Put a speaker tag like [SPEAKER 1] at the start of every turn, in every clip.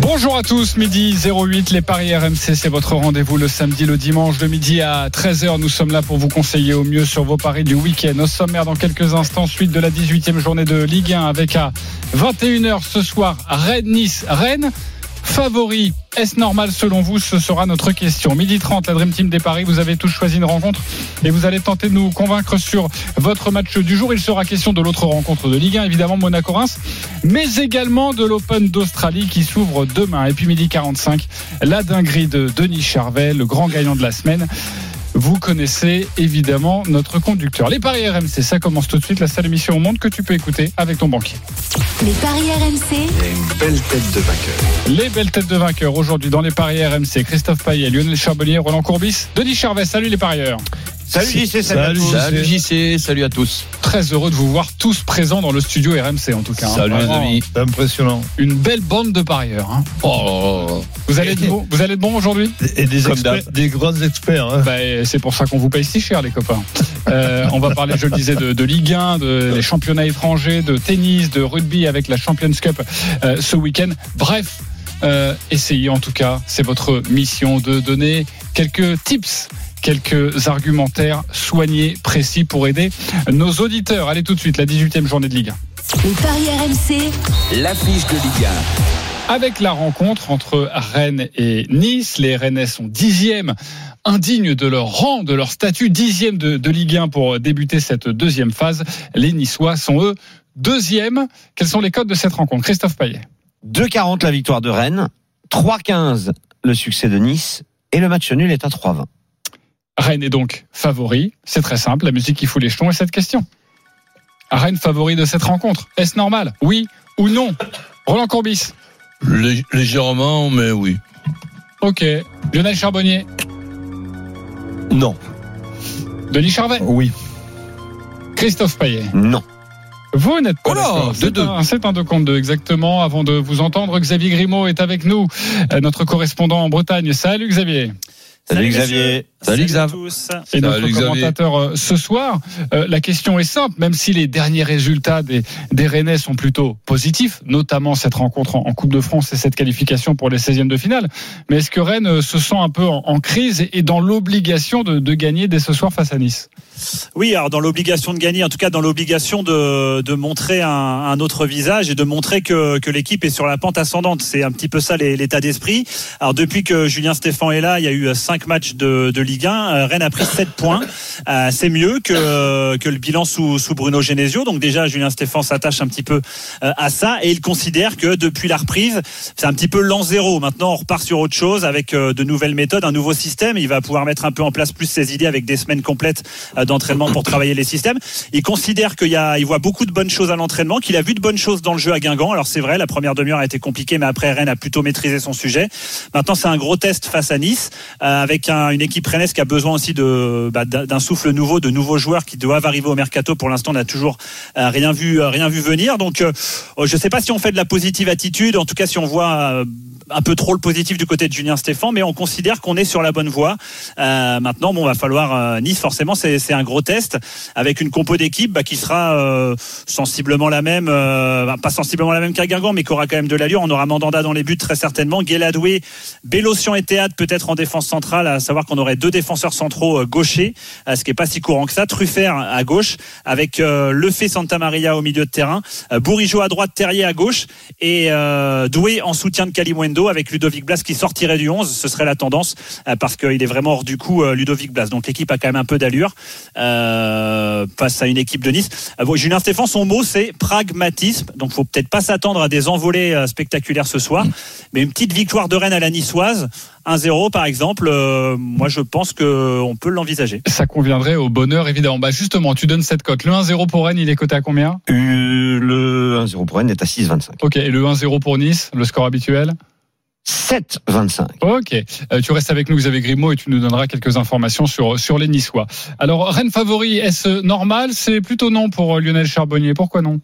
[SPEAKER 1] Bonjour à tous, midi 08, les Paris RMC, c'est votre rendez-vous le samedi, le dimanche, de midi à 13h. Nous sommes là pour vous conseiller au mieux sur vos paris du week-end. Au sommaire, dans quelques instants, suite de la 18e journée de Ligue 1 avec à 21h ce soir Rennes-Nice. Rennes, favori. Est-ce normal selon vous Ce sera notre question. Midi 30, la Dream Team des Paris. Vous avez tous choisi une rencontre et vous allez tenter de nous convaincre sur votre match du jour. Il sera question de l'autre rencontre de Ligue 1, évidemment Monaco-Reims, mais également de l'Open d'Australie qui s'ouvre demain. Et puis midi 45, la dinguerie de Denis Charvet, le grand gagnant de la semaine. Vous connaissez évidemment notre conducteur. Les paris RMC, ça commence tout de suite. La seule émission au monde que tu peux écouter avec ton banquier.
[SPEAKER 2] Les paris RMC.
[SPEAKER 3] une belle tête de vainqueur.
[SPEAKER 1] Les belles têtes de vainqueurs aujourd'hui dans les paris RMC. Christophe Payet, Lionel Charbonnier, Roland Courbis, Denis Charvet. Salut les parieurs.
[SPEAKER 3] Salut JC, salut,
[SPEAKER 4] Salut JC, salut à tous.
[SPEAKER 1] Très heureux de vous voir tous présents dans le studio RMC en tout cas. hein.
[SPEAKER 4] Salut les amis.
[SPEAKER 3] C'est impressionnant.
[SPEAKER 1] Une belle bande de parieurs. hein.
[SPEAKER 4] Oh,
[SPEAKER 1] Vous allez être bon, vous allez être bon aujourd'hui
[SPEAKER 3] Et des,
[SPEAKER 4] Comme
[SPEAKER 3] experts, des grands experts. hein.
[SPEAKER 1] Bah, c'est pour ça qu'on vous paye si cher, les copains. Euh, on va parler, je le disais, de, de Ligue 1, de les championnats étrangers, de tennis, de rugby avec la Champions Cup euh, ce week-end. Bref, euh, essayez en tout cas, c'est votre mission de donner quelques tips. Quelques argumentaires soignés, précis pour aider nos auditeurs. Allez tout de suite, la 18e journée de Ligue 1.
[SPEAKER 2] Les paris RMC.
[SPEAKER 5] L'affiche de Ligue
[SPEAKER 1] Avec la rencontre entre Rennes et Nice, les Rennais sont dixièmes, indignes de leur rang, de leur statut, dixième de, de Ligue 1 pour débuter cette deuxième phase. Les Niçois sont eux deuxièmes. Quels sont les codes de cette rencontre? Christophe Payet.
[SPEAKER 6] 2,40 la victoire de Rennes, 3,15 le succès de Nice et le match nul est à 3,20.
[SPEAKER 1] Rennes est donc favori. C'est très simple. La musique qui fout les jetons est cette question. Rennes favori de cette rencontre. Est-ce normal? Oui ou non? Roland Courbis.
[SPEAKER 4] Lég- légèrement, mais oui.
[SPEAKER 1] Ok. Lionel Charbonnier.
[SPEAKER 3] Non.
[SPEAKER 1] Denis Charvet.
[SPEAKER 3] Oui.
[SPEAKER 1] Christophe Payet.
[SPEAKER 6] Non.
[SPEAKER 1] Vous n'êtes pas
[SPEAKER 4] Oh là,
[SPEAKER 1] d'accord.
[SPEAKER 4] deux,
[SPEAKER 1] C'est
[SPEAKER 4] deux.
[SPEAKER 1] un, c'est un deux contre deux, exactement. Avant de vous entendre, Xavier Grimaud est avec nous, euh, notre correspondant en Bretagne. Salut Xavier.
[SPEAKER 6] Salut, Salut Xavier.
[SPEAKER 4] Salut, Xav. tous.
[SPEAKER 1] Et notre
[SPEAKER 4] Salut
[SPEAKER 1] commentateur euh, ce soir, euh, la question est simple, même si les derniers résultats des, des Rennais sont plutôt positifs, notamment cette rencontre en, Coupe de France et cette qualification pour les 16e de finale, mais est-ce que Rennes euh, se sent un peu en, crise et, dans l'obligation de, de, gagner dès ce soir face à Nice?
[SPEAKER 7] Oui, alors dans l'obligation de gagner, en tout cas dans l'obligation de, de montrer un, un, autre visage et de montrer que, que l'équipe est sur la pente ascendante. C'est un petit peu ça l'état d'esprit. Alors depuis que Julien Stéphan est là, il y a eu cinq 5 matchs de, de Ligue 1, euh, Rennes a pris 7 points. Euh, c'est mieux que, euh, que le bilan sous, Bruno Genesio. Donc déjà, Julien Stéphane s'attache un petit peu à ça et il considère que depuis la reprise, c'est un petit peu l'an zéro. Maintenant, on repart sur autre chose avec de nouvelles méthodes, un nouveau système. Il va pouvoir mettre un peu en place plus ses idées avec des semaines complètes d'entraînement pour travailler les systèmes. Il considère qu'il y a, il voit beaucoup de bonnes choses à l'entraînement, qu'il a vu de bonnes choses dans le jeu à Guingamp. Alors c'est vrai, la première demi-heure a été compliquée, mais après Rennes a plutôt maîtrisé son sujet. Maintenant, c'est un gros test face à Nice avec un- une équipe rennaise qui a besoin aussi de bah, d'un souffle nouveau, de nouveaux joueurs qui doivent arriver au mercato. Pour l'instant, on n'a toujours euh, rien vu, euh, rien vu venir. Donc, euh, je ne sais pas si on fait de la positive attitude. En tout cas, si on voit un peu trop le positif du côté de Julien Stéphan, mais on considère qu'on est sur la bonne voie. Maintenant, bon, va falloir Nice. Forcément, c'est un gros test avec une compo d'équipe bah, qui sera sensiblement la même, bah, pas sensiblement la même qu'à Guingamp, mais qui aura quand même de l'allure. On aura Mandanda dans les buts très certainement, Guéladoué, Bélocian et Théâtre peut-être en défense centrale, à savoir qu'on aurait deux défenseurs centraux euh, gauchers, euh, ce qui est pas si courant que ça. Truffert à gauche avec euh, Lefebvre Santa Maria au milieu de terrain, Bourigeau à droite, Terrier à gauche et Doué en soutien de Kalimundo avec Ludovic Blas qui sortirait du 11. Ce serait la tendance parce qu'il est vraiment hors du coup Ludovic Blas. Donc l'équipe a quand même un peu d'allure euh, face à une équipe de Nice. Bon, Julien Stéphane, son mot c'est pragmatisme. Donc faut peut-être pas s'attendre à des envolées spectaculaires ce soir, mais une petite victoire de Rennes à la niçoise, 1-0 par exemple. euh, moi je pense que on peut l'envisager.
[SPEAKER 1] Ça conviendrait au bonheur, évidemment. Bah justement, tu donnes cette cote. Le 1-0 pour Rennes, il est coté à combien
[SPEAKER 6] Euh, le 1-0 pour Rennes est à 6,25.
[SPEAKER 1] Ok, et le 1-0 pour Nice, le score habituel
[SPEAKER 6] 7,25.
[SPEAKER 1] Ok, Euh, tu restes avec nous Xavier Grimaud et tu nous donneras quelques informations sur, sur les Niçois. Alors, Rennes favori, est-ce normal? C'est plutôt non pour euh, Lionel Charbonnier. Pourquoi non?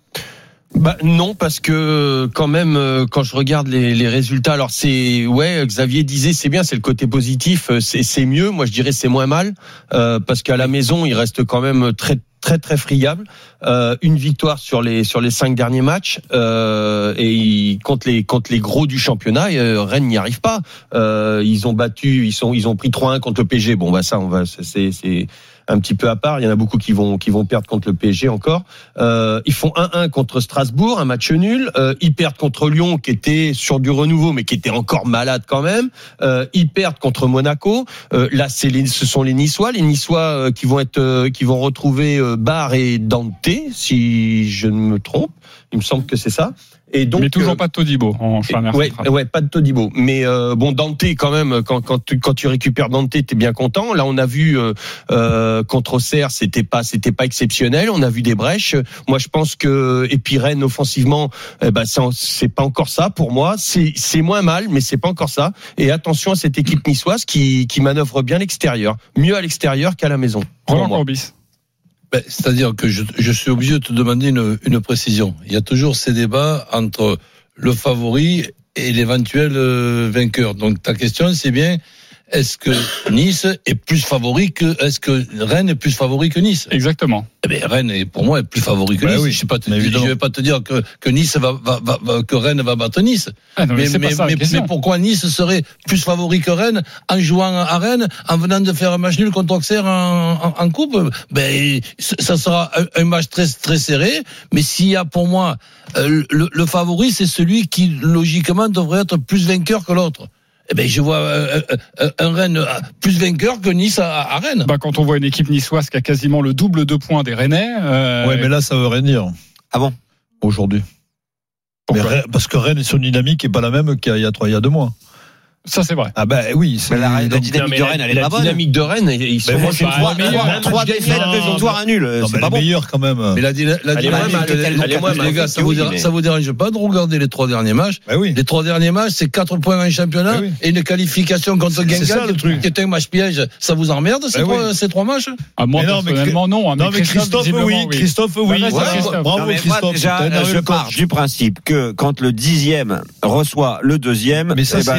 [SPEAKER 3] Bah non parce que quand même euh, quand je regarde les, les résultats alors c'est ouais Xavier disait c'est bien c'est le côté positif euh, c'est mieux. Moi je dirais c'est moins mal euh, parce qu'à la maison il reste quand même très très très friable. Euh, une victoire sur les sur les cinq derniers matchs euh, et contre les contre les gros du championnat euh, Rennes n'y arrive pas. Euh, ils ont battu ils sont ils ont pris 3-1 contre le PSG bon bah ça on va c'est un petit peu à part. Il y en a beaucoup qui vont qui vont perdre contre le PSG encore. Euh, ils font 1-1 contre Strasbourg, un match nul. Euh, ils perdent contre Lyon, qui était sur du renouveau, mais qui était encore malade quand même. Euh, ils perdent contre Monaco. Euh, là, c'est les, ce sont les Niçois, les Niçois euh, qui vont être euh, qui vont retrouver Barre et Dante, si je ne me trompe. Il me semble que c'est ça. Et donc,
[SPEAKER 1] Mais toujours
[SPEAKER 3] euh,
[SPEAKER 1] pas de Todibo en
[SPEAKER 3] Ouais, ouais, pas de Todibo. Mais euh, bon, Dante, quand même, quand, quand, tu, quand tu récupères Dante, t'es bien content. Là, on a vu euh, euh, contre Auxerre, c'était pas, c'était pas exceptionnel. On a vu des brèches. Moi, je pense que et puis Rennes offensivement, eh ben, c'est- pas encore ça pour moi. C'est, moins mal, mais c'est pas encore ça. Et attention à cette équipe niçoise qui, qui manœuvre bien l'extérieur, mieux à l'extérieur qu'à la maison.
[SPEAKER 1] Roland. Courbis.
[SPEAKER 4] Ben, C'est-à-dire que je, suis obligé de te demander une, une précision. Il y a toujours ces débats entre le favori et l'éventuel euh, vainqueur. Donc ta question, c'est bien, est-ce que Nice est plus favori que, est-ce que Rennes est plus favori que Nice?
[SPEAKER 1] Exactement.
[SPEAKER 4] Eh ben, Rennes est pour moi est plus favori que
[SPEAKER 3] Bah
[SPEAKER 4] Nice.
[SPEAKER 3] oui,
[SPEAKER 4] je sais pas, te- je vais pas te dire que, que Nice va, va, va- que Rennes va battre Nice.
[SPEAKER 1] Ah non, mais,
[SPEAKER 4] Mais,
[SPEAKER 1] ça
[SPEAKER 4] pourquoi Nice serait plus favori que Rennes en jouant à Rennes, en venant de faire un match nul contre Auxerre en, en, en coupe? Ben, ça sera un, un match très très serré. Mais s'il y a pour moi euh, le, le favori, c'est celui qui logiquement devrait être plus vainqueur que l'autre. Eh ben, je vois euh, euh, un Rennes euh, plus vainqueur que Nice à, à Rennes.
[SPEAKER 1] Bah, quand on voit une équipe niçoise qui a quasiment le double de points des Rennais. euh,
[SPEAKER 8] Ouais, mais là, ça veut rien dire.
[SPEAKER 6] Ah bon?
[SPEAKER 8] Aujourd'hui. Parce que Rennes est sur une dynamique qui est pas la même qu'il y a trois, il y a deux mois.
[SPEAKER 1] Ça, c'est vrai.
[SPEAKER 8] Ah ben oui. c'est-
[SPEAKER 6] Mais la, dynamique de Rennes, elle est
[SPEAKER 3] la
[SPEAKER 6] pas bonne.
[SPEAKER 3] dynamique de Rennes, ils sont
[SPEAKER 8] moi,
[SPEAKER 1] pas meilleur.
[SPEAKER 6] Trois défaites, deux victoires, un nul. C'est pas bon.
[SPEAKER 8] meilleure quand même.
[SPEAKER 4] Mais la, la, dynamique, les gars, ça vous,
[SPEAKER 6] Oui,
[SPEAKER 4] dérange,
[SPEAKER 6] mais-
[SPEAKER 4] ça vous dérange pas de regarder les trois derniers matchs
[SPEAKER 8] oui.
[SPEAKER 4] Les trois derniers matchs, c'est quatre points en championnat
[SPEAKER 8] oui.
[SPEAKER 4] et une qualification contre
[SPEAKER 8] C'est- c'est ça,
[SPEAKER 4] Guingamp,
[SPEAKER 8] le
[SPEAKER 4] qui, est un match piège. Ça vous emmerde ces, trois, matchs
[SPEAKER 1] Ah, moi,
[SPEAKER 8] Mais non, mais
[SPEAKER 1] personnellement, non. hein,
[SPEAKER 8] Non mais Christophe, oui. Christophe, oui.
[SPEAKER 1] Bah.
[SPEAKER 8] Bravo Christophe.
[SPEAKER 6] je pars du principe que quand le dixième reçoit le deuxième,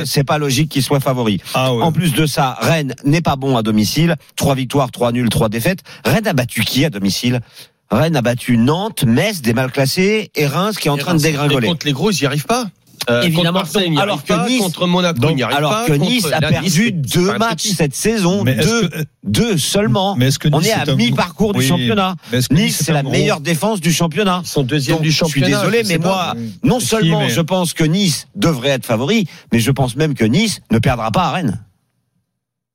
[SPEAKER 8] c'est
[SPEAKER 6] pas logique qu'il soit favori.
[SPEAKER 8] Ah ouais.
[SPEAKER 6] En plus de ça, Rennes n'est pas bon à domicile. Trois victoires, trois nuls, trois défaites. Rennes a battu qui à domicile? Rennes a battu Nantes, Metz, des mal classés, et Reims qui est en train de dégringoler.
[SPEAKER 3] contre les gros, ils n'y arrivent pas. Euh,
[SPEAKER 6] Évidemment
[SPEAKER 3] Marseille,
[SPEAKER 6] Alors que
[SPEAKER 3] pas.
[SPEAKER 6] Nice-
[SPEAKER 3] contre Monaco,
[SPEAKER 8] Donc,
[SPEAKER 6] Alors
[SPEAKER 3] pas.
[SPEAKER 6] que Nice a perdu
[SPEAKER 3] Nice,
[SPEAKER 6] deux matchs cette saison,
[SPEAKER 8] Mais
[SPEAKER 6] deux,
[SPEAKER 8] que-
[SPEAKER 6] deux seulement.
[SPEAKER 8] Mais est-ce que
[SPEAKER 6] On
[SPEAKER 8] Nice
[SPEAKER 6] est à mi-parcours du
[SPEAKER 8] Oui,
[SPEAKER 6] championnat. Nice, c'est la meilleure défense du championnat.
[SPEAKER 3] Ils sont deuxième
[SPEAKER 6] Donc,
[SPEAKER 3] du
[SPEAKER 6] je suis
[SPEAKER 3] championnat.
[SPEAKER 6] désolé,
[SPEAKER 3] je
[SPEAKER 6] mais
[SPEAKER 3] pas.
[SPEAKER 6] moi, non
[SPEAKER 8] Si,
[SPEAKER 6] seulement
[SPEAKER 8] mais-
[SPEAKER 6] je pense que Nice devrait être favori, mais je pense même que Nice ne perdra pas à Rennes.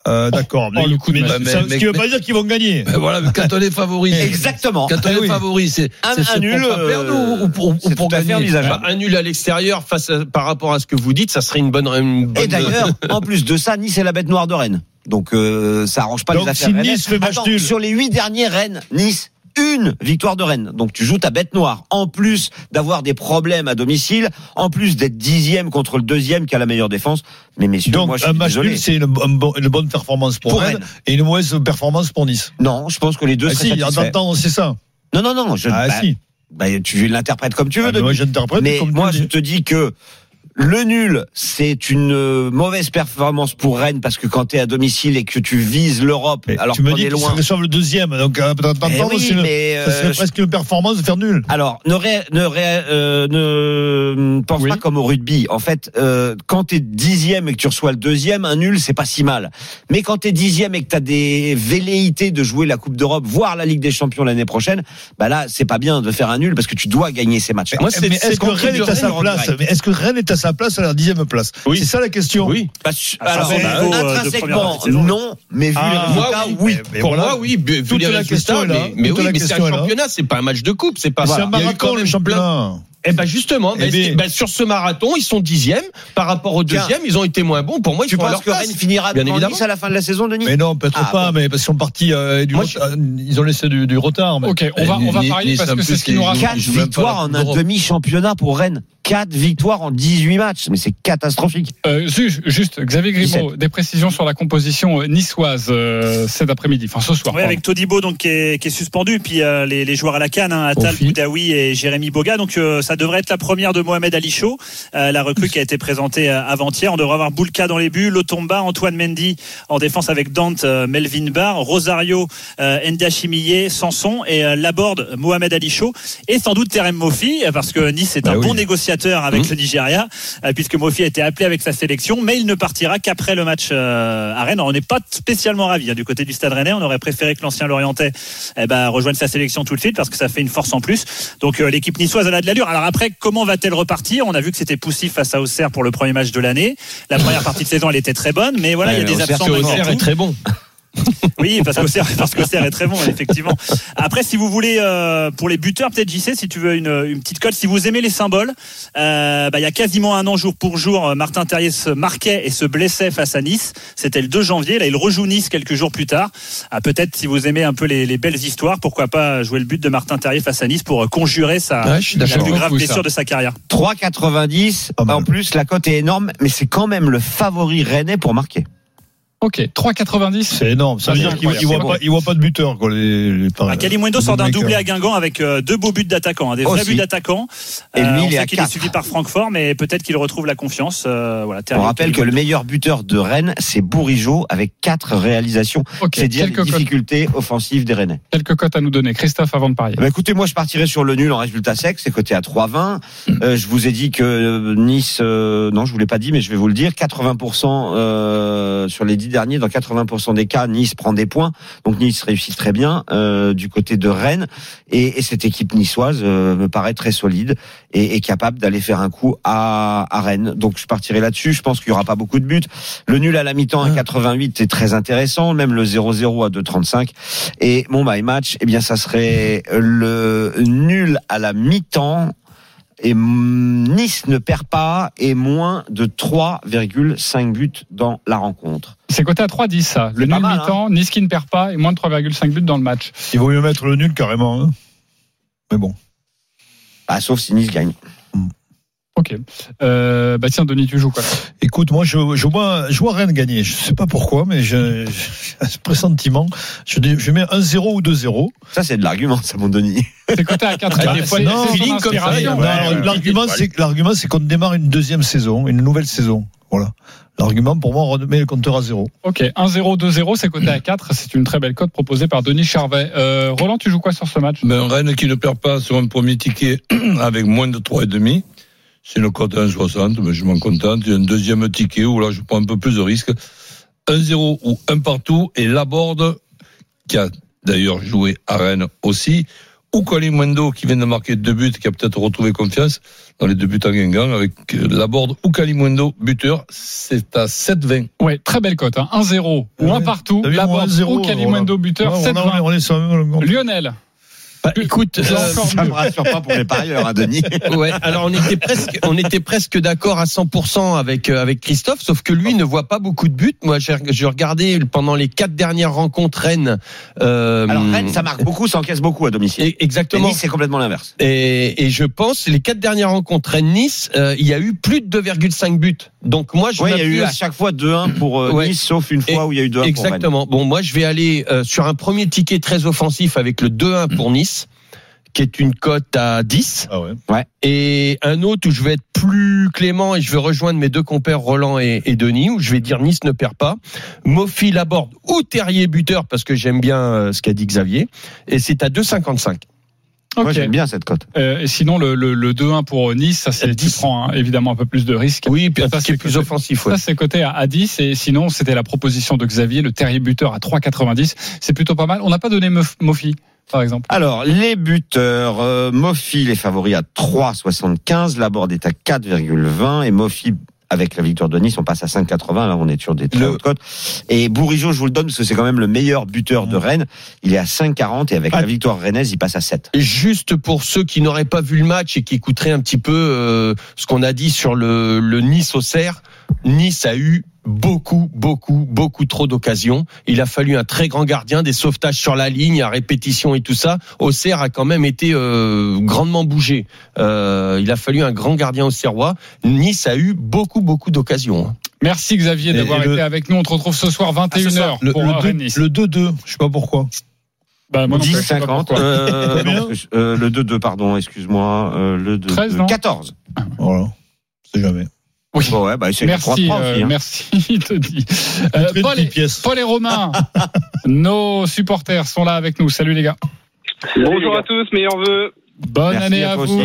[SPEAKER 8] Euh, D'accord.
[SPEAKER 1] Oh,
[SPEAKER 8] Ce qui veut pas dire qu'ils vont gagner.
[SPEAKER 4] Ben voilà, mais quand on est favori,
[SPEAKER 6] Exactement.
[SPEAKER 4] quand on
[SPEAKER 8] Eh
[SPEAKER 4] est
[SPEAKER 8] oui.
[SPEAKER 4] favori, c'est
[SPEAKER 6] Un-
[SPEAKER 4] c'est-
[SPEAKER 6] un
[SPEAKER 4] c'est
[SPEAKER 6] nul,
[SPEAKER 4] pour pas perdre
[SPEAKER 6] euh,
[SPEAKER 4] ou, ou pour, ou gagner.
[SPEAKER 3] Bah, un nul à l'extérieur face à- par rapport à ce que vous dites, ça serait une bonne. Une bonne
[SPEAKER 6] Et d'ailleurs, en plus de ça, Nice est la bête noire de Rennes. Donc euh, ça arrange pas
[SPEAKER 8] Donc,
[SPEAKER 6] les affaires.
[SPEAKER 8] si. Nice fait match
[SPEAKER 6] Attends, sur les huit derniers Rennes, Nice une victoire de Rennes. Donc tu joues ta bête noire. En plus d'avoir des problèmes à domicile, en plus d'être dixième contre le deuxième qui a la meilleure défense. Mais messieurs,
[SPEAKER 8] Donc
[SPEAKER 6] moi je
[SPEAKER 8] un
[SPEAKER 6] suis
[SPEAKER 8] match
[SPEAKER 6] désolé.
[SPEAKER 8] nul, c'est une, un bon- une bonne performance pour,
[SPEAKER 6] Pour
[SPEAKER 8] Rennes,
[SPEAKER 6] Rennes.
[SPEAKER 8] et une mauvaise performance pour Nice.
[SPEAKER 6] Non, je pense que les deux
[SPEAKER 8] Ah si, en c'est ça.
[SPEAKER 6] Non, non, non. Je,
[SPEAKER 8] Ah
[SPEAKER 6] bah,
[SPEAKER 8] si.
[SPEAKER 6] bah, tu l'interprètes comme tu veux.
[SPEAKER 8] Ah, mais moi j'interprète
[SPEAKER 6] Mais
[SPEAKER 8] comme
[SPEAKER 6] moi, je te dis que le nul, c'est une euh, mauvaise performance pour Rennes parce que quand tu es à domicile et que tu vises l'Europe, alors
[SPEAKER 8] tu me dis
[SPEAKER 6] loin.
[SPEAKER 8] reçoivent le deuxième, donc euh,
[SPEAKER 6] Eh oui,
[SPEAKER 8] ça serait
[SPEAKER 6] euh,
[SPEAKER 8] presque une performance de faire nul.
[SPEAKER 6] Alors, ne, ré- ne, ré- euh, ne pense
[SPEAKER 1] Oui.
[SPEAKER 6] pas comme au rugby. En fait, euh, quand t'es dixième et que tu reçois le deuxième, un nul, c'est pas si mal. Mais quand t'es dixième et que t'as des velléités de jouer la Coupe d'Europe, voire la Ligue des Champions l'année prochaine, bah là, c'est pas bien de faire un nul parce que tu dois gagner ces matchs.
[SPEAKER 3] Moi, c'est-
[SPEAKER 8] mais
[SPEAKER 3] c'est
[SPEAKER 8] est-ce que Rennes est à sa place
[SPEAKER 6] direct.
[SPEAKER 8] Mais est-ce que Rennes est à sa place à la dixième place
[SPEAKER 3] Oui.
[SPEAKER 8] C'est ça la question.
[SPEAKER 3] Oui.
[SPEAKER 6] Bah, alors,
[SPEAKER 7] son niveau, euh, de première
[SPEAKER 6] intrinsèquement, non, mais vu
[SPEAKER 8] Ah,
[SPEAKER 6] les résultats,
[SPEAKER 3] Moi, oui.
[SPEAKER 8] Mais
[SPEAKER 3] Pour
[SPEAKER 8] voilà.
[SPEAKER 3] moi, oui. Vu
[SPEAKER 8] Toute
[SPEAKER 3] les
[SPEAKER 8] la
[SPEAKER 3] résultats,
[SPEAKER 8] question est là.
[SPEAKER 3] mais, mais oui,
[SPEAKER 8] la
[SPEAKER 3] mais c'est un championnat, c'est pas un match de coupe, c'est pas.
[SPEAKER 8] C'est un marathon le
[SPEAKER 3] plein-
[SPEAKER 8] championnat.
[SPEAKER 3] Eh ben justement,
[SPEAKER 8] Eh
[SPEAKER 3] ben, ben, sur ce marathon, ils sont dixièmes par rapport au deuxième. Ils ont été moins bons. Pour moi, ils
[SPEAKER 6] Tu penses que. Rennes finira
[SPEAKER 3] Bien évidemment.
[SPEAKER 6] Nice à la fin de la saison, Denis
[SPEAKER 8] Mais non, peut-être
[SPEAKER 6] Ah,
[SPEAKER 8] pas, mais parce qu'ils sont partis euh, du
[SPEAKER 3] Moi,
[SPEAKER 8] retard- ils ont laissé du, du retard. mais-
[SPEAKER 1] Ok, on va, on va parier parce que c'est ce qui nous rassure.
[SPEAKER 6] Quatre victoires en un
[SPEAKER 4] d'Europe.
[SPEAKER 6] demi-championnat pour Rennes. 4 victoires en 18 matchs. Mais c'est catastrophique.
[SPEAKER 1] Euh, ju- juste, Xavier Grimaud, des précisions sur la composition euh, niçoise euh, cet après-midi, enfin ce soir.
[SPEAKER 7] Oui, avec Todibo donc qui est, qui est suspendu, puis euh, les, les joueurs à la canne, hein, Atal. Boudaoui et Jérémy Boga. Donc euh, ça devrait être la première de Mohamed Ali Chaud, euh, la recrue qui a été présentée euh, avant-hier. On devrait avoir Boulka dans les buts, Lotomba, Antoine Mendy en défense avec Dante, euh, Melvin Barr, Rosario, Ndachimie, Sanson et Laborde, Mohamed Ali Chaud et sans doute Terem Mofi parce que Nice est un
[SPEAKER 8] Bah oui.
[SPEAKER 7] bon négociateur avec le Nigeria puisque Mofi a été appelé avec sa sélection, mais il ne partira qu'après le match à Rennes. Alors, on n'est pas spécialement ravis hein, du côté du Stade Rennais. On aurait préféré que l'ancien Lorientais eh ben, rejoigne sa sélection tout de suite parce que ça fait une force en plus. Donc euh, l'équipe niçoise elle a de l'allure. Alors après, comment va-t-elle repartir? On a vu que c'était poussif face à Auxerre pour le premier match de l'année. La première partie de saison, elle était très bonne, mais voilà, il y a des absents.
[SPEAKER 3] Auxerre est très bon.
[SPEAKER 7] Oui, parce qu'Auxerre, parce qu'Auxerre est très bon, effectivement. Après, si vous voulez, euh, pour les buteurs, peut-être JC, si tu veux une, une petite cote, si vous aimez les symboles, euh, bah, il y a quasiment un an, jour pour jour, euh, Martin Terrier se marquait et se blessait face à Nice. C'était le 2 janvier. Là, il rejoue Nice quelques jours plus tard. Ah, peut-être, si vous aimez un peu les, les belles histoires, pourquoi pas jouer le but de Martin Terrier face à Nice pour conjurer sa,
[SPEAKER 3] Ouais,
[SPEAKER 7] la plus grave
[SPEAKER 1] ça.
[SPEAKER 7] blessure de sa carrière.
[SPEAKER 6] 3,90.
[SPEAKER 8] Pas mal.
[SPEAKER 6] En plus, la cote est énorme, mais c'est quand même le favori rennais pour marquer.
[SPEAKER 1] Ok, 3,90.
[SPEAKER 8] C'est énorme. Ça veut
[SPEAKER 1] C'est
[SPEAKER 8] dire qu'il
[SPEAKER 1] incroyable.
[SPEAKER 8] il voit
[SPEAKER 1] C'est
[SPEAKER 8] pas, il voit pas de buteur, quoi, les, les
[SPEAKER 7] Ah, Kalimundo sort d'un doublé à Guingamp avec euh, deux beaux buts d'attaquants, hein, des vrais buts d'attaquants.
[SPEAKER 6] Et lui,
[SPEAKER 7] on
[SPEAKER 6] il est
[SPEAKER 7] qu'il est
[SPEAKER 6] quatre.
[SPEAKER 7] suivi par Francfort, mais peut-être qu'il retrouve la confiance. Euh, voilà,
[SPEAKER 6] On rappelle que le meilleur buteur de Rennes, c'est Bourigeau avec 4 réalisations.
[SPEAKER 1] Ok,
[SPEAKER 6] c'est dire les
[SPEAKER 1] quelques cotes,
[SPEAKER 6] difficultés offensives des Rennais.
[SPEAKER 1] quelques cotes à nous donner. Christophe, avant de parier.
[SPEAKER 6] Bah écoutez, moi je partirais sur le nul en résultat sec, c'est coté à 3,20. Euh, je vous ai dit que euh, Nice, euh, non je vous l'ai pas dit, mais je vais vous le dire, 80% euh, sur les 10 derniers, dans 80% des cas, Nice prend des points. Donc Nice réussit très bien euh, du côté de Rennes. Et, et cette équipe niçoise euh, me paraît très solide et, et capable d'aller faire un coup à, à Rennes. Donc je partirai là-dessus. Je pense qu'il y aura pas beaucoup de buts. Le nul à la mi-temps à 88 est très intéressant, même le 0-0 à 2,35. Et mon my match, eh bien ça serait le nul à la mi-temps. Et Nice ne perd pas et moins de 3,5 buts dans la rencontre.
[SPEAKER 1] C'est coté à 3,10 ça. Le nul mi-temps, Nice qui ne perd pas et moins de 3,5 buts dans le match.
[SPEAKER 8] Il vaut mieux mettre le nul carrément. hein. Mais bon.
[SPEAKER 6] Ah, sauf si Nice gagne.
[SPEAKER 1] Ok. Euh, bah tiens, Denis, tu joues quoi
[SPEAKER 8] Écoute, moi, je, je, vois, je vois Rennes gagner. Je sais pas pourquoi, mais j'ai un pressentiment. Je, dis- je mets 1-0 ou 2-0.
[SPEAKER 6] Ça, c'est de l'argument, ça, mon Denis.
[SPEAKER 1] C'est coté à 4
[SPEAKER 3] Ah, des fois, non, feeling comme ça.
[SPEAKER 8] L'argument, c'est l'argument, c'est qu'on démarre une deuxième saison, une nouvelle saison. Voilà. L'argument, pour moi, on remet le compteur à zéro.
[SPEAKER 1] Ok, 1-0, 2-0, c'est coté à 4. C'est une très belle cote proposée par Denis Charvet. Euh, Roland, tu joues quoi sur ce match?
[SPEAKER 4] Ben, Rennes qui ne perd pas sur un premier ticket avec moins de 3,5. C'est une cote à 1,60, mais je m'en contente. Il y a un deuxième ticket où là, je prends un peu plus de risques. 1-0 ou 1 partout. Et Laborde, qui a d'ailleurs joué à Rennes aussi. Ou Kalimundo, qui vient de marquer deux buts, qui a peut-être retrouvé confiance dans les deux buts à Guingamp, avec euh, Laborde ou Kalimundo, buteur. C'est à 7,20.
[SPEAKER 1] Ouais, très belle cote. Hein. 1-0 ou
[SPEAKER 8] Ouais.
[SPEAKER 1] un partout.
[SPEAKER 8] T'as vu,
[SPEAKER 1] La
[SPEAKER 8] moi,
[SPEAKER 1] Borde
[SPEAKER 8] 1-0,
[SPEAKER 1] ou Kalimundo buteur,
[SPEAKER 8] Ouais, on, a-
[SPEAKER 1] 7-20.
[SPEAKER 8] on est sur le même-
[SPEAKER 1] Lionel,
[SPEAKER 3] Bah, écoute, euh,
[SPEAKER 6] Ça me rassure pas pour les parieurs, hein, Denis.
[SPEAKER 3] ouais, alors on était presque, on était presque d'accord à 100% avec euh, avec Christophe, sauf que lui ne voit pas beaucoup de buts. Moi, j'ai regardé pendant les quatre dernières rencontres Rennes. euh,
[SPEAKER 6] Alors, Rennes, ça marque beaucoup, ça encaisse beaucoup à domicile.
[SPEAKER 3] et-
[SPEAKER 6] Et
[SPEAKER 3] exactement.
[SPEAKER 6] Nice, c'est complètement l'inverse.
[SPEAKER 3] Et, et je pense les quatre dernières rencontres Rennes-Nice, euh, il y a eu plus de 2,5 buts. Donc moi, je
[SPEAKER 6] Oui, il y a eu à chaque fois 2-1 pour euh,
[SPEAKER 3] Ouais.
[SPEAKER 6] Nice, sauf une fois
[SPEAKER 3] Et-
[SPEAKER 6] où il y a eu 2-1 pour Rennes.
[SPEAKER 3] Exactement. Bon, moi, je vais aller euh, sur un premier ticket très offensif avec le 2-1 pour Nice, qui est une cote à 10.
[SPEAKER 8] Ah ouais.
[SPEAKER 3] Et un autre où je vais être plus clément et je vais rejoindre mes deux compères Roland et, et Denis, où je vais dire Nice ne perd pas. Mofi Laborde ou Terrier buteur, parce que j'aime bien euh, ce qu'a dit Xavier. Et c'est à 2,55.
[SPEAKER 6] Moi, j'aime bien cette cote.
[SPEAKER 1] Euh, et sinon, le, le, le 2-1 pour Nice, ça c'est, tu
[SPEAKER 3] 10.
[SPEAKER 1] prends hein, évidemment un peu plus de risques.
[SPEAKER 3] Oui, puis
[SPEAKER 1] Ça, c'est
[SPEAKER 3] plus offensif. ouais.
[SPEAKER 1] Ça, c'est coté à, à 10. Et sinon, c'était la proposition de Xavier, le terrier buteur à 3,90. C'est plutôt pas mal. On n'a pas donné Mof- Mofi, par exemple.
[SPEAKER 6] Alors, les buteurs, euh, Mofi est favori à 3,75, Laborde est à 4,20 et Mofi avec la victoire de Nice, on passe à 5,80. Là, on est sur des très
[SPEAKER 3] Le-
[SPEAKER 6] hautes cotes. Et Bourigeau, je vous le donne parce que c'est quand même le meilleur buteur de Rennes. Il est à 5,40 et avec
[SPEAKER 3] Ah.
[SPEAKER 6] la victoire rennaise, il passe à 7.
[SPEAKER 3] Juste pour ceux qui n'auraient pas vu le match et qui écouteraient un petit peu euh, ce qu'on a dit sur le, le Nice au Cerf, Nice a eu beaucoup, beaucoup, beaucoup trop d'occasions. Il a fallu un très grand gardien, des sauvetages sur la ligne, à répétition et tout ça. Auxerre a quand même été euh, grandement bougé. Euh, il a fallu un grand gardien au Serrois. Nice a eu beaucoup, beaucoup d'occasions.
[SPEAKER 1] Merci Xavier d'avoir
[SPEAKER 8] le-
[SPEAKER 1] été avec nous. On te retrouve ce soir 21h
[SPEAKER 8] Le,
[SPEAKER 1] pour
[SPEAKER 8] le
[SPEAKER 1] Nice.
[SPEAKER 8] le 2-2, je sais pas pourquoi.
[SPEAKER 1] Bah, moi non plus,
[SPEAKER 6] 10,
[SPEAKER 1] je sais pas
[SPEAKER 6] 50.
[SPEAKER 1] pourquoi.
[SPEAKER 6] Euh, non, euh, le 2-2, pardon, excuse-moi. Euh, le 2
[SPEAKER 1] 13, non
[SPEAKER 6] 14.
[SPEAKER 8] Voilà, c'est jamais.
[SPEAKER 1] Oui.
[SPEAKER 6] Bon, ouais, bah, c'est le 3-3
[SPEAKER 1] Merci, euh,
[SPEAKER 6] hein.
[SPEAKER 1] merci Tony. Euh, Paul, et. Paul et Romain, nos supporters sont là avec nous. Salut les gars.
[SPEAKER 9] Bonjour à tous, meilleurs vœux.
[SPEAKER 1] Bonne
[SPEAKER 6] Merci
[SPEAKER 1] année
[SPEAKER 6] à
[SPEAKER 1] à vous.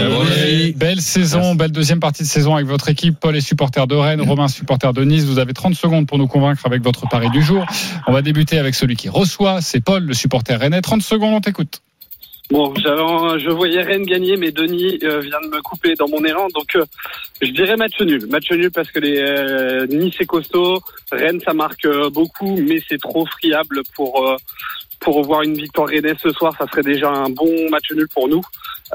[SPEAKER 1] Belle saison, belle deuxième partie de saison avec votre équipe. Paul est supporter de Rennes, Romain supporter de Nice. Vous avez 30 secondes pour nous convaincre avec votre pari du jour. On va débuter avec celui qui reçoit. C'est Paul, le supporter rennais. 30 secondes, on t'écoute.
[SPEAKER 9] Bon, je voyais Rennes gagner, mais Denis euh, vient de me couper dans mon élan, donc euh, je dirais match nul. Match nul parce que les euh, Nice est costaud, Rennes ça marque euh, beaucoup, mais c'est trop friable pour pour voir une victoire rennaise ce soir. Ça serait déjà un bon match nul pour nous.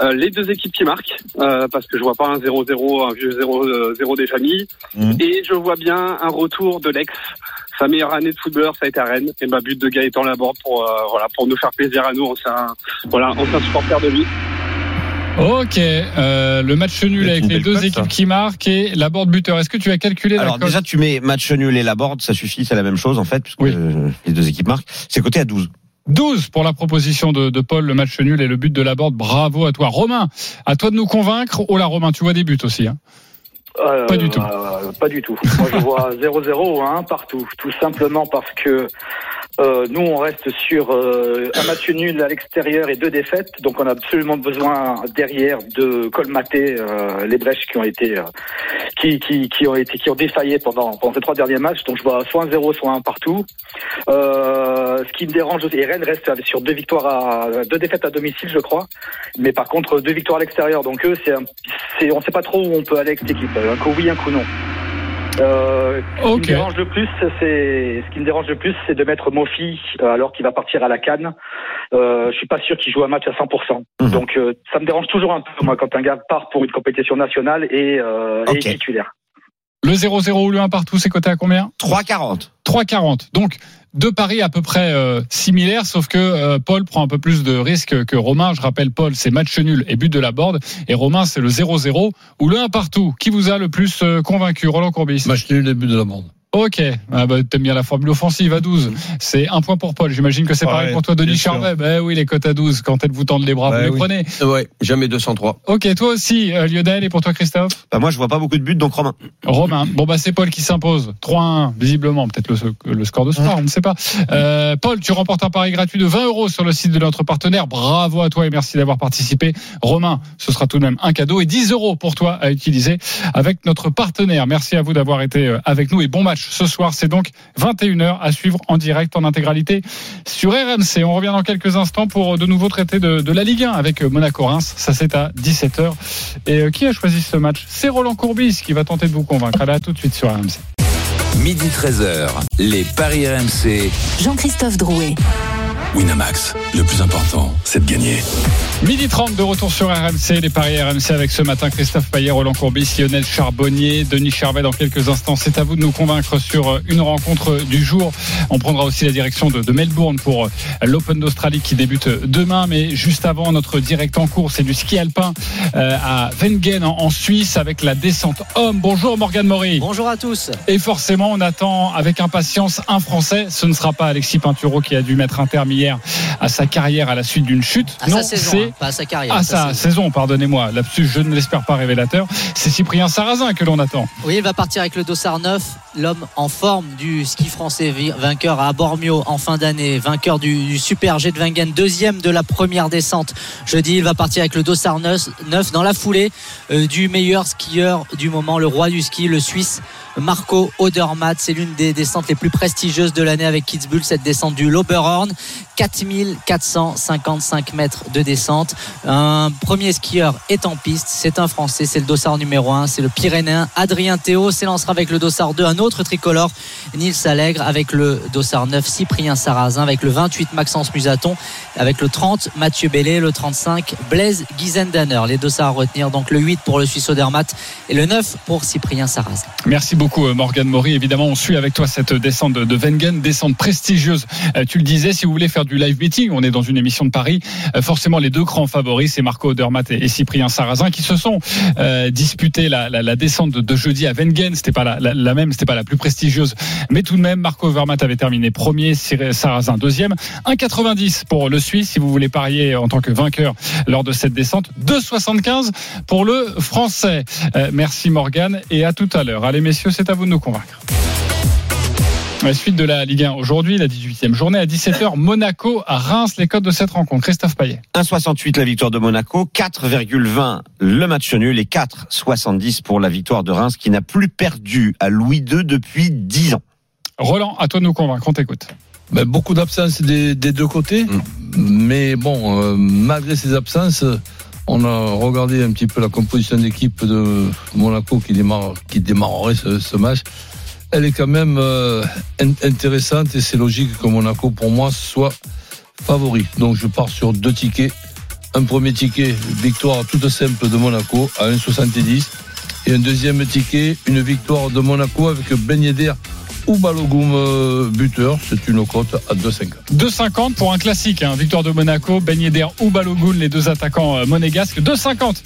[SPEAKER 9] Euh, les deux équipes qui marquent, euh, parce que je vois pas un 0-0, un vieux 0-0 des familles,
[SPEAKER 8] Mhm.
[SPEAKER 9] et je vois bien un retour de l'ex. Sa meilleure année de footballeur, ça a été à Rennes. Et ma but de Gaëtan Laborde pour euh, voilà pour nous faire plaisir à nous. Un, voilà, un supporter de lui.
[SPEAKER 1] Ok, euh, le match nul avec les deux équipes
[SPEAKER 8] ça.
[SPEAKER 1] qui marquent et la board buteur. Est-ce que tu as calculé la
[SPEAKER 6] Alors déjà, tu mets match nul et la board, ça suffit, c'est la même chose en fait, puisque
[SPEAKER 1] Oui.
[SPEAKER 6] euh, les deux équipes marquent. C'est coté à 12.
[SPEAKER 1] 12 pour la proposition de, de Paul, le match nul et le but de la board. Bravo à toi. Romain, à toi de nous convaincre. Oh là, Romain, tu vois des buts aussi. Hein.
[SPEAKER 10] Euh,
[SPEAKER 1] Pas du tout.
[SPEAKER 10] euh, pas du tout. Moi, je vois 0-0 ou 1 partout. Tout simplement parce que euh, nous, on reste sur euh, un match nul à l'extérieur et deux défaites. Donc, on a absolument besoin derrière de colmater euh, les brèches qui ont été euh, qui, qui, qui ont été qui ont défaillé pendant pendant ces trois derniers matchs. Donc, je vois soit un 0, soit un partout. Euh, ce qui me dérange aussi, Rennes reste sur deux victoires à deux défaites à domicile, je crois. Mais par contre, deux victoires à l'extérieur. Donc eux, c'est, on sait pas trop où on peut aller avec cette équipe. Un coup oui, un coup non. Euh, Ce qui me dérange le plus, c'est ce qui me dérange le plus, c'est de mettre Mofi euh, alors qu'il va partir à la Cannes. Euh, je suis pas sûr qu'il joue un match à 100%.
[SPEAKER 6] Mhm.
[SPEAKER 10] Donc euh, ça me dérange toujours un peu moi quand un gars part pour une compétition nationale et, euh, et titulaire.
[SPEAKER 1] Le 0-0 ou le 1 partout, c'est coté à combien?
[SPEAKER 6] 3,40.
[SPEAKER 1] 3,40. Donc, deux paris à peu près euh, similaires, sauf que euh, Paul prend un peu plus de risques que Romain. Je rappelle, Paul, c'est match nul et but de la board. Et Romain, c'est le 0-0 ou le 1 partout. Qui vous a le plus euh, convaincu? Roland Courbis
[SPEAKER 4] Match nul, début de la bande.
[SPEAKER 1] Ok, ah bah, t'aimes bien la formule offensive à 12. C'est un point pour Paul. J'imagine que c'est
[SPEAKER 8] Ouais,
[SPEAKER 1] pareil pour toi, Denis. Charvet. Ben oui, les cotes à 12. Quand elles vous tendent les bras, vous les
[SPEAKER 8] oui.
[SPEAKER 1] prenez.
[SPEAKER 3] Ouais, jamais 203.
[SPEAKER 1] Ok, toi aussi, euh, Lionel, et pour toi, Christophe
[SPEAKER 6] Bah, moi, je vois pas beaucoup de buts, donc Romain.
[SPEAKER 1] Romain. Bon, bah, c'est Paul qui s'impose. 3-1, visiblement. Peut-être le, le score de ce soir, on ne sait pas. Euh, Paul, tu remportes un pari gratuit de 20 euros sur le site de notre partenaire. Bravo à toi et merci d'avoir participé. Romain, ce sera tout de même un cadeau et 10 euros pour toi à utiliser avec notre partenaire. Merci à vous d'avoir été euh, avec nous et bon match ce soir. C'est donc 21h à suivre en direct en intégralité sur RMC. On revient dans quelques instants pour euh, de nouveau traiter de, de la Ligue 1 avec euh, Monaco-Reims. Ça, c'est à 17h. Et euh, qui a choisi ce match? C'est Roland Courbis qui va tenter de vous convaincre. Allez, à tout de suite sur RMC.
[SPEAKER 5] Midi 13h, les Paris RMC.
[SPEAKER 2] Jean-Christophe Drouet.
[SPEAKER 11] Winamax, le plus important, c'est de gagner.
[SPEAKER 1] Midi 30 de retour sur RMC, les paris RMC avec ce matin Christophe Payet, Roland Courbis, Lionel Charbonnier, Denis Charvet dans quelques instants. C'est à vous de nous convaincre sur une rencontre du jour. On prendra aussi la direction de, de Melbourne pour l'Open d'Australie qui débute demain. Mais juste avant, notre direct en cours, c'est du ski alpin euh, à Wengen en, en Suisse avec la descente homme. Bonjour Morgane Maury.
[SPEAKER 12] Bonjour à tous.
[SPEAKER 1] Et forcément, on attend avec impatience un Français. Ce ne sera pas Alexis Pinturo qui a dû mettre un terme hier à sa carrière à la suite d'une chute.
[SPEAKER 12] À
[SPEAKER 1] non,
[SPEAKER 12] sa saison,
[SPEAKER 1] c'est
[SPEAKER 12] hein, pas à sa carrière.
[SPEAKER 1] ah,
[SPEAKER 12] sa
[SPEAKER 1] sa
[SPEAKER 12] saison.
[SPEAKER 1] saison, pardonnez-moi. Lapsus, je ne l'espère pas révélateur. C'est Cyprien Sarrazin que l'on attend.
[SPEAKER 12] Oui, il va partir avec le dossard 9, l'homme en forme du ski français, vainqueur à Bormio en fin d'année, vainqueur du, du Super G de Wengen, deuxième de la première descente. Jeudi, il va partir avec le dossard 9, 9 dans la foulée euh, du meilleur skieur du moment, le roi du ski, le Suisse. Marco Odermatt, c'est l'une des descentes les plus prestigieuses de l'année avec Kitzbühel, cette descente du Loberhorn, 4455 mètres de descente. Un premier skieur est en piste, c'est un Français, c'est le dossard numéro 1, c'est le Pyrénéen Adrien Théo s'élancera avec le dossard 2, un autre tricolore, Nils Allègre avec le dossard 9, Cyprien Sarrazin avec le 28 Maxence Musaton, avec le 30 Mathieu Bellet, le 35 Blaise Gizendaner. Les dossards à retenir donc le 8 pour le Suisse Odermatt et le 9 pour Cyprien Sarrazin.
[SPEAKER 1] Merci beaucoup. Beaucoup euh, Morgan Maury. Évidemment, on suit avec toi cette descente de, Wengen, descente prestigieuse. Euh, tu le disais, si vous voulez faire du live betting, on est dans une émission de Paris. Euh, forcément, les deux grands favoris, c'est Marco Odermatt et, Cyprien Sarrazin, qui se sont disputés la, descente de, jeudi à Wengen. C'était pas la, la, même, c'était pas la plus prestigieuse, mais tout de même, Marco Odermatt avait terminé premier, Sarrazin deuxième. 1,90 pour le Suisse, si vous voulez parier en tant que vainqueur lors de cette descente. 2,75 pour le Français. Merci Morgan et à tout à l'heure. Allez messieurs, c'est à vous de nous convaincre. La suite de la Ligue 1 aujourd'hui, la 18e journée à 17h, Monaco à Reims, les codes de cette rencontre. Christophe Payet.
[SPEAKER 6] 1,68 la victoire de Monaco, 4,20 le match nul et 4,70 pour la victoire de Reims qui n'a plus perdu à Louis II depuis 10 ans.
[SPEAKER 1] Roland, à toi de nous convaincre, on t'écoute.
[SPEAKER 4] Ben, beaucoup d'absences des, des deux côtés, mais bon, euh, malgré ces absences, on a regardé un petit peu la composition d'équipe de Monaco qui démarre, démarrerait ce, match. Elle est quand même euh, in- intéressante et c'est logique que Monaco, pour moi, soit favori. Donc je pars sur deux tickets. Un premier ticket, victoire toute simple de Monaco à 1,70. Et un deuxième ticket, une victoire de Monaco avec Ben Yedder ou Balogun euh, buteur. C'est une cote à 2,50.
[SPEAKER 1] 2,50 pour un classique, hein, victoire de Monaco, Ben Yedder ou Balogun, les deux attaquants euh, monégasques. 2,50.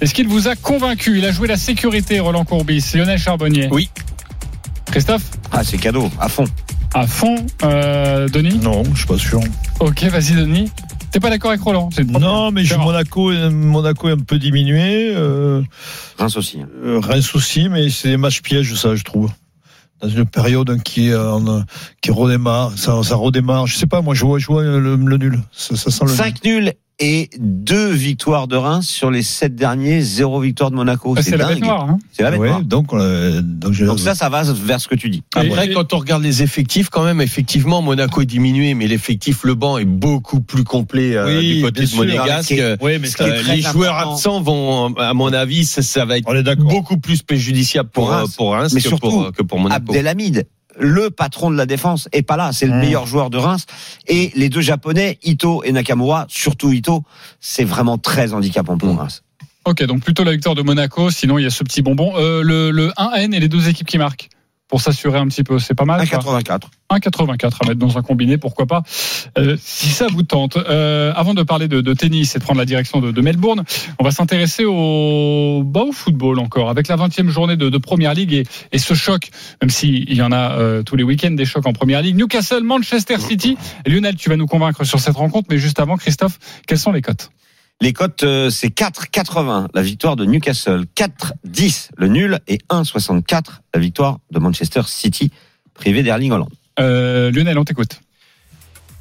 [SPEAKER 1] Est-ce qu'il vous a convaincu? Il a joué la sécurité, Roland Courbis. Lionel Charbonnier.
[SPEAKER 6] Oui.
[SPEAKER 1] Christophe?
[SPEAKER 6] Ah, c'est cadeau, à fond.
[SPEAKER 1] À fond. Euh, Denis?
[SPEAKER 8] Non, je suis pas sûr.
[SPEAKER 1] Ok, vas-y, Denis. T'es pas d'accord avec Roland.
[SPEAKER 8] Non, mais je. Monaco, est- Monaco est un peu diminué. Euh,
[SPEAKER 6] Reims aussi. hein.
[SPEAKER 8] euh, Reims aussi, mais c'est des matchs pièges, ça, je trouve. Une période qui, en- qui redémarre, ça, ça redémarre. Je sais pas, moi, je vois, je vois le, nul. Ça, ça sent le nul.
[SPEAKER 6] 5 nuls et 2 victoires de Reims sur les 7 derniers, 0 victoire de Monaco.
[SPEAKER 1] Ah,
[SPEAKER 6] C'est
[SPEAKER 1] c'est la bête noire. Hein.
[SPEAKER 6] C'est la bête
[SPEAKER 8] Ouais,
[SPEAKER 6] noire.
[SPEAKER 8] donc, euh, donc, je-
[SPEAKER 6] Donc ça, ça va vers ce que tu dis.
[SPEAKER 3] Après,
[SPEAKER 1] Et-
[SPEAKER 3] quand on regarde les effectifs, quand même, effectivement, Monaco est diminué, mais l'effectif, le banc est beaucoup plus complet euh,
[SPEAKER 8] Oui,
[SPEAKER 3] du côté de. Monégasque.
[SPEAKER 6] Est-
[SPEAKER 8] oui, mais
[SPEAKER 3] Euh, les joueurs
[SPEAKER 6] important.
[SPEAKER 3] absents vont, à mon avis, ça, ça va être beaucoup plus préjudiciable pour,
[SPEAKER 6] Pour Reims.
[SPEAKER 3] pour Reims
[SPEAKER 6] Mais
[SPEAKER 3] que,
[SPEAKER 6] surtout,
[SPEAKER 3] pour, que pour Monaco.
[SPEAKER 6] Abdelhamid, le patron de la défense, est pas là. C'est le
[SPEAKER 8] Mmh.
[SPEAKER 6] meilleur joueur de Reims. Et les deux Japonais, Ito et Nakamura, surtout Ito, c'est vraiment très handicapant pour
[SPEAKER 3] Mmh.
[SPEAKER 6] Reims.
[SPEAKER 1] Ok, donc plutôt la victoire de Monaco. Sinon, il y a ce petit bonbon. Euh, le, le 1N et les deux équipes qui marquent. Pour s'assurer un petit peu, c'est pas mal. ça
[SPEAKER 6] 1,84.
[SPEAKER 1] 1,84 à mettre dans un combiné, pourquoi pas, euh, si ça vous tente. Euh, avant de parler de, de tennis et de prendre la direction de, de Melbourne, on va s'intéresser au, bah, au football encore, avec la 20e journée de, de Première Ligue et, et ce choc, même s'il y en a euh, tous les week-ends des chocs en Première Ligue. Newcastle, Manchester City. Lionel, tu vas nous convaincre sur cette rencontre, mais juste avant, Christophe, quelles sont les cotes?
[SPEAKER 6] Les cotes, euh, c'est 4,80 la victoire de Newcastle, 4,10 le nul et 1,64 la victoire de Manchester City, privé d'Erling Holland.
[SPEAKER 1] euh, Lionel, on t'écoute.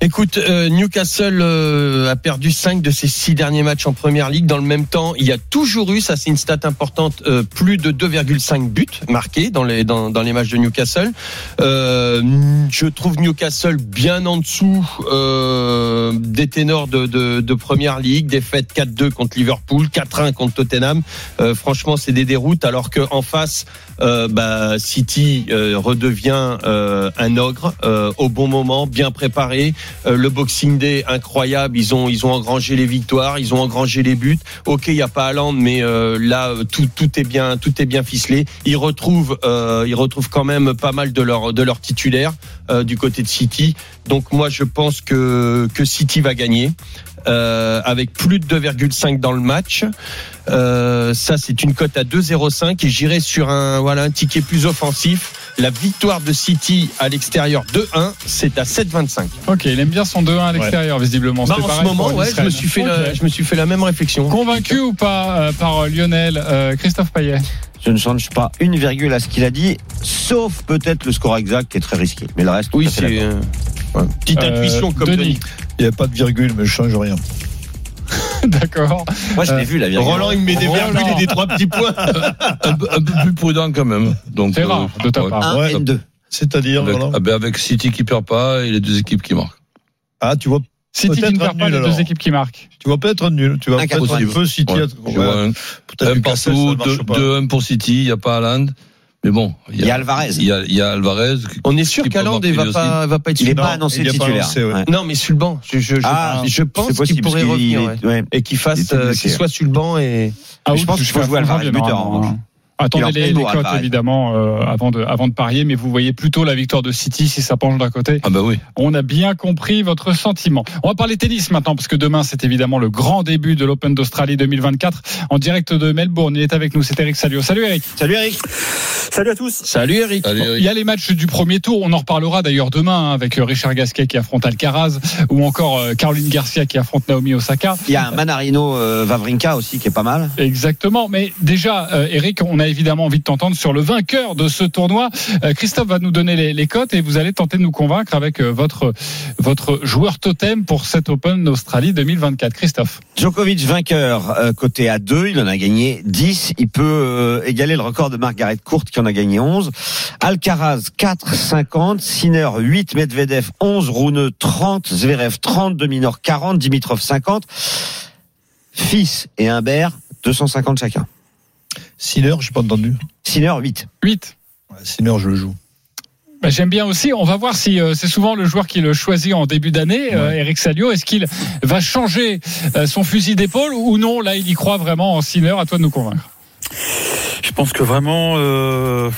[SPEAKER 3] Écoute, euh, Newcastle euh, a perdu 5 de ses 6 derniers matchs en première ligue. Dans le même temps, il y a toujours eu, ça c'est une stat importante, euh, plus de 2,5 buts marqués dans les, dans, dans les matchs de Newcastle. Euh, je trouve Newcastle bien en dessous euh, des ténors de, de, de première ligue. Défaite 4-2 contre Liverpool, 4-1 contre Tottenham. Euh, franchement, c'est des déroutes. Alors que en face, bah, City redevient un ogre au bon moment, bien préparé. Euh, le Boxing Day incroyable. Ils ont ils ont engrangé les victoires, ils ont engrangé les buts. Ok, il y a pas Haaland, mais euh, là tout tout est bien tout est bien ficelé. Ils retrouvent euh, ils retrouvent quand même pas mal de leurs de leurs titulaires euh, du côté de City. Donc moi je pense que que City va gagner. Euh, avec plus de 2,5 dans le match. Euh, ça, c'est une cote à 2,05 et j'irai sur un voilà un ticket plus offensif. La victoire de City à l'extérieur 2-1, c'est à 7,25.
[SPEAKER 1] Ok, il aime bien son 2-1 à l'extérieur, visiblement.
[SPEAKER 3] Bah, en ce moment, ouais, je me suis fait la, je me suis fait la même réflexion.
[SPEAKER 1] Convaincu ou pas euh, par Lionel euh, Christophe Payet?
[SPEAKER 6] Je ne change pas une virgule à ce qu'il a dit, sauf peut-être le score exact qui est très risqué. Mais le reste,
[SPEAKER 3] Oui, c'est euh, ouais. petite
[SPEAKER 1] Euh,
[SPEAKER 3] intuition comme
[SPEAKER 1] Denis.
[SPEAKER 3] Denis.
[SPEAKER 8] Il n'y a pas de virgule, mais je change rien.
[SPEAKER 1] D'accord.
[SPEAKER 6] Moi, je l'ai
[SPEAKER 1] Euh,
[SPEAKER 6] vu la virgule.
[SPEAKER 3] Roland, il me met des
[SPEAKER 1] Roland.
[SPEAKER 3] virgules et des trois petits points.
[SPEAKER 4] un, peu, un peu plus prudent quand même. Donc,
[SPEAKER 1] C'est rare de ta
[SPEAKER 4] ouais.
[SPEAKER 1] part.
[SPEAKER 6] 1
[SPEAKER 8] Ouais.
[SPEAKER 6] N2.
[SPEAKER 8] C'est-à-dire,
[SPEAKER 4] Avec,
[SPEAKER 8] Roland
[SPEAKER 4] ah ben, avec City qui perd pas et les deux équipes qui marquent.
[SPEAKER 8] Ah, tu vois,
[SPEAKER 1] City qui ne perd
[SPEAKER 8] un
[SPEAKER 1] pas
[SPEAKER 8] nul,
[SPEAKER 1] les deux équipes qui marquent.
[SPEAKER 8] tu vas peut-être un nul. Tu vas
[SPEAKER 6] Un
[SPEAKER 8] peut-être un
[SPEAKER 6] 90.
[SPEAKER 8] peu City.
[SPEAKER 4] Ouais. vois un, un partout,
[SPEAKER 8] ça marche
[SPEAKER 4] deux-
[SPEAKER 8] pas.
[SPEAKER 4] 2-1 pour City, il n'y a pas Haaland. Mais bon,
[SPEAKER 6] Il y a Alvarez.
[SPEAKER 4] Il y a, il y a Alvarez. qui-
[SPEAKER 3] On est sûr il va pas va pas être
[SPEAKER 6] Il n'est
[SPEAKER 3] sur le
[SPEAKER 6] pas
[SPEAKER 3] banc.
[SPEAKER 6] annoncé
[SPEAKER 8] il est pas
[SPEAKER 6] titulaire.
[SPEAKER 8] annoncé, ouais.
[SPEAKER 6] Ouais.
[SPEAKER 3] Non, mais sur le banc. Je, je, je,
[SPEAKER 6] Ah,
[SPEAKER 3] je pense qu'il pourrait revenir
[SPEAKER 6] est-
[SPEAKER 3] ouais. et qu'il fasse euh, qu'il soit sur le banc et
[SPEAKER 1] Ah,
[SPEAKER 6] je pense qu'il faut jouer Alvarez buteur, en revanche.
[SPEAKER 1] Attendez les, les cotes évidemment euh, avant de avant de parier, mais vous voyez plutôt la victoire de City si ça penche d'un côté.
[SPEAKER 3] Ah bah oui.
[SPEAKER 1] On a bien compris votre sentiment. On va parler tennis maintenant parce que demain c'est évidemment le grand début de l'Open d'Australie 2024 en direct de Melbourne. Il est avec nous, c'est Eric Salio. Salut Eric.
[SPEAKER 6] Salut Eric.
[SPEAKER 7] Salut à tous.
[SPEAKER 3] Salut Eric.
[SPEAKER 1] Il y a les matchs du premier tour. On en reparlera d'ailleurs demain hein, avec euh, Richard Gasquet qui affronte Alcaraz ou encore euh, Caroline Garcia qui affronte Naomi Osaka.
[SPEAKER 6] Il y a un Manarino euh, Vavrinka aussi qui est pas mal.
[SPEAKER 1] Exactement. Mais déjà, euh, Eric, on a évidemment envie de t'entendre sur le vainqueur de ce tournoi. Euh, Christophe va nous donner les, cotes et vous allez tenter de nous convaincre avec euh, votre votre joueur totem pour cet Open d'Australie 2024. Christophe.
[SPEAKER 6] Djokovic vainqueur euh, côté à 2, il en a gagné 10, il peut égaler le record de Margaret Court qui en a gagné 11. Alcaraz 4 50, Sinner 8, Medvedev 11, Rune 30, Zverev 30, Dominor 40, Dimitrov 50. Fils et Humbert 250 chacun.
[SPEAKER 8] Sinner, j'ai pas entendu.
[SPEAKER 6] Sinner 8.
[SPEAKER 1] 8.
[SPEAKER 8] Ouais, Sinner, je le joue.
[SPEAKER 1] Bah, J'aime bien aussi. On va voir si euh, c'est souvent le joueur qui le choisit en début d'année, euh, Eric Salio. Est-ce qu'il va changer euh, son fusil d'épaule ou non? Là, il y croit vraiment en Sinner. À toi de nous convaincre.
[SPEAKER 13] Je pense que vraiment, euh,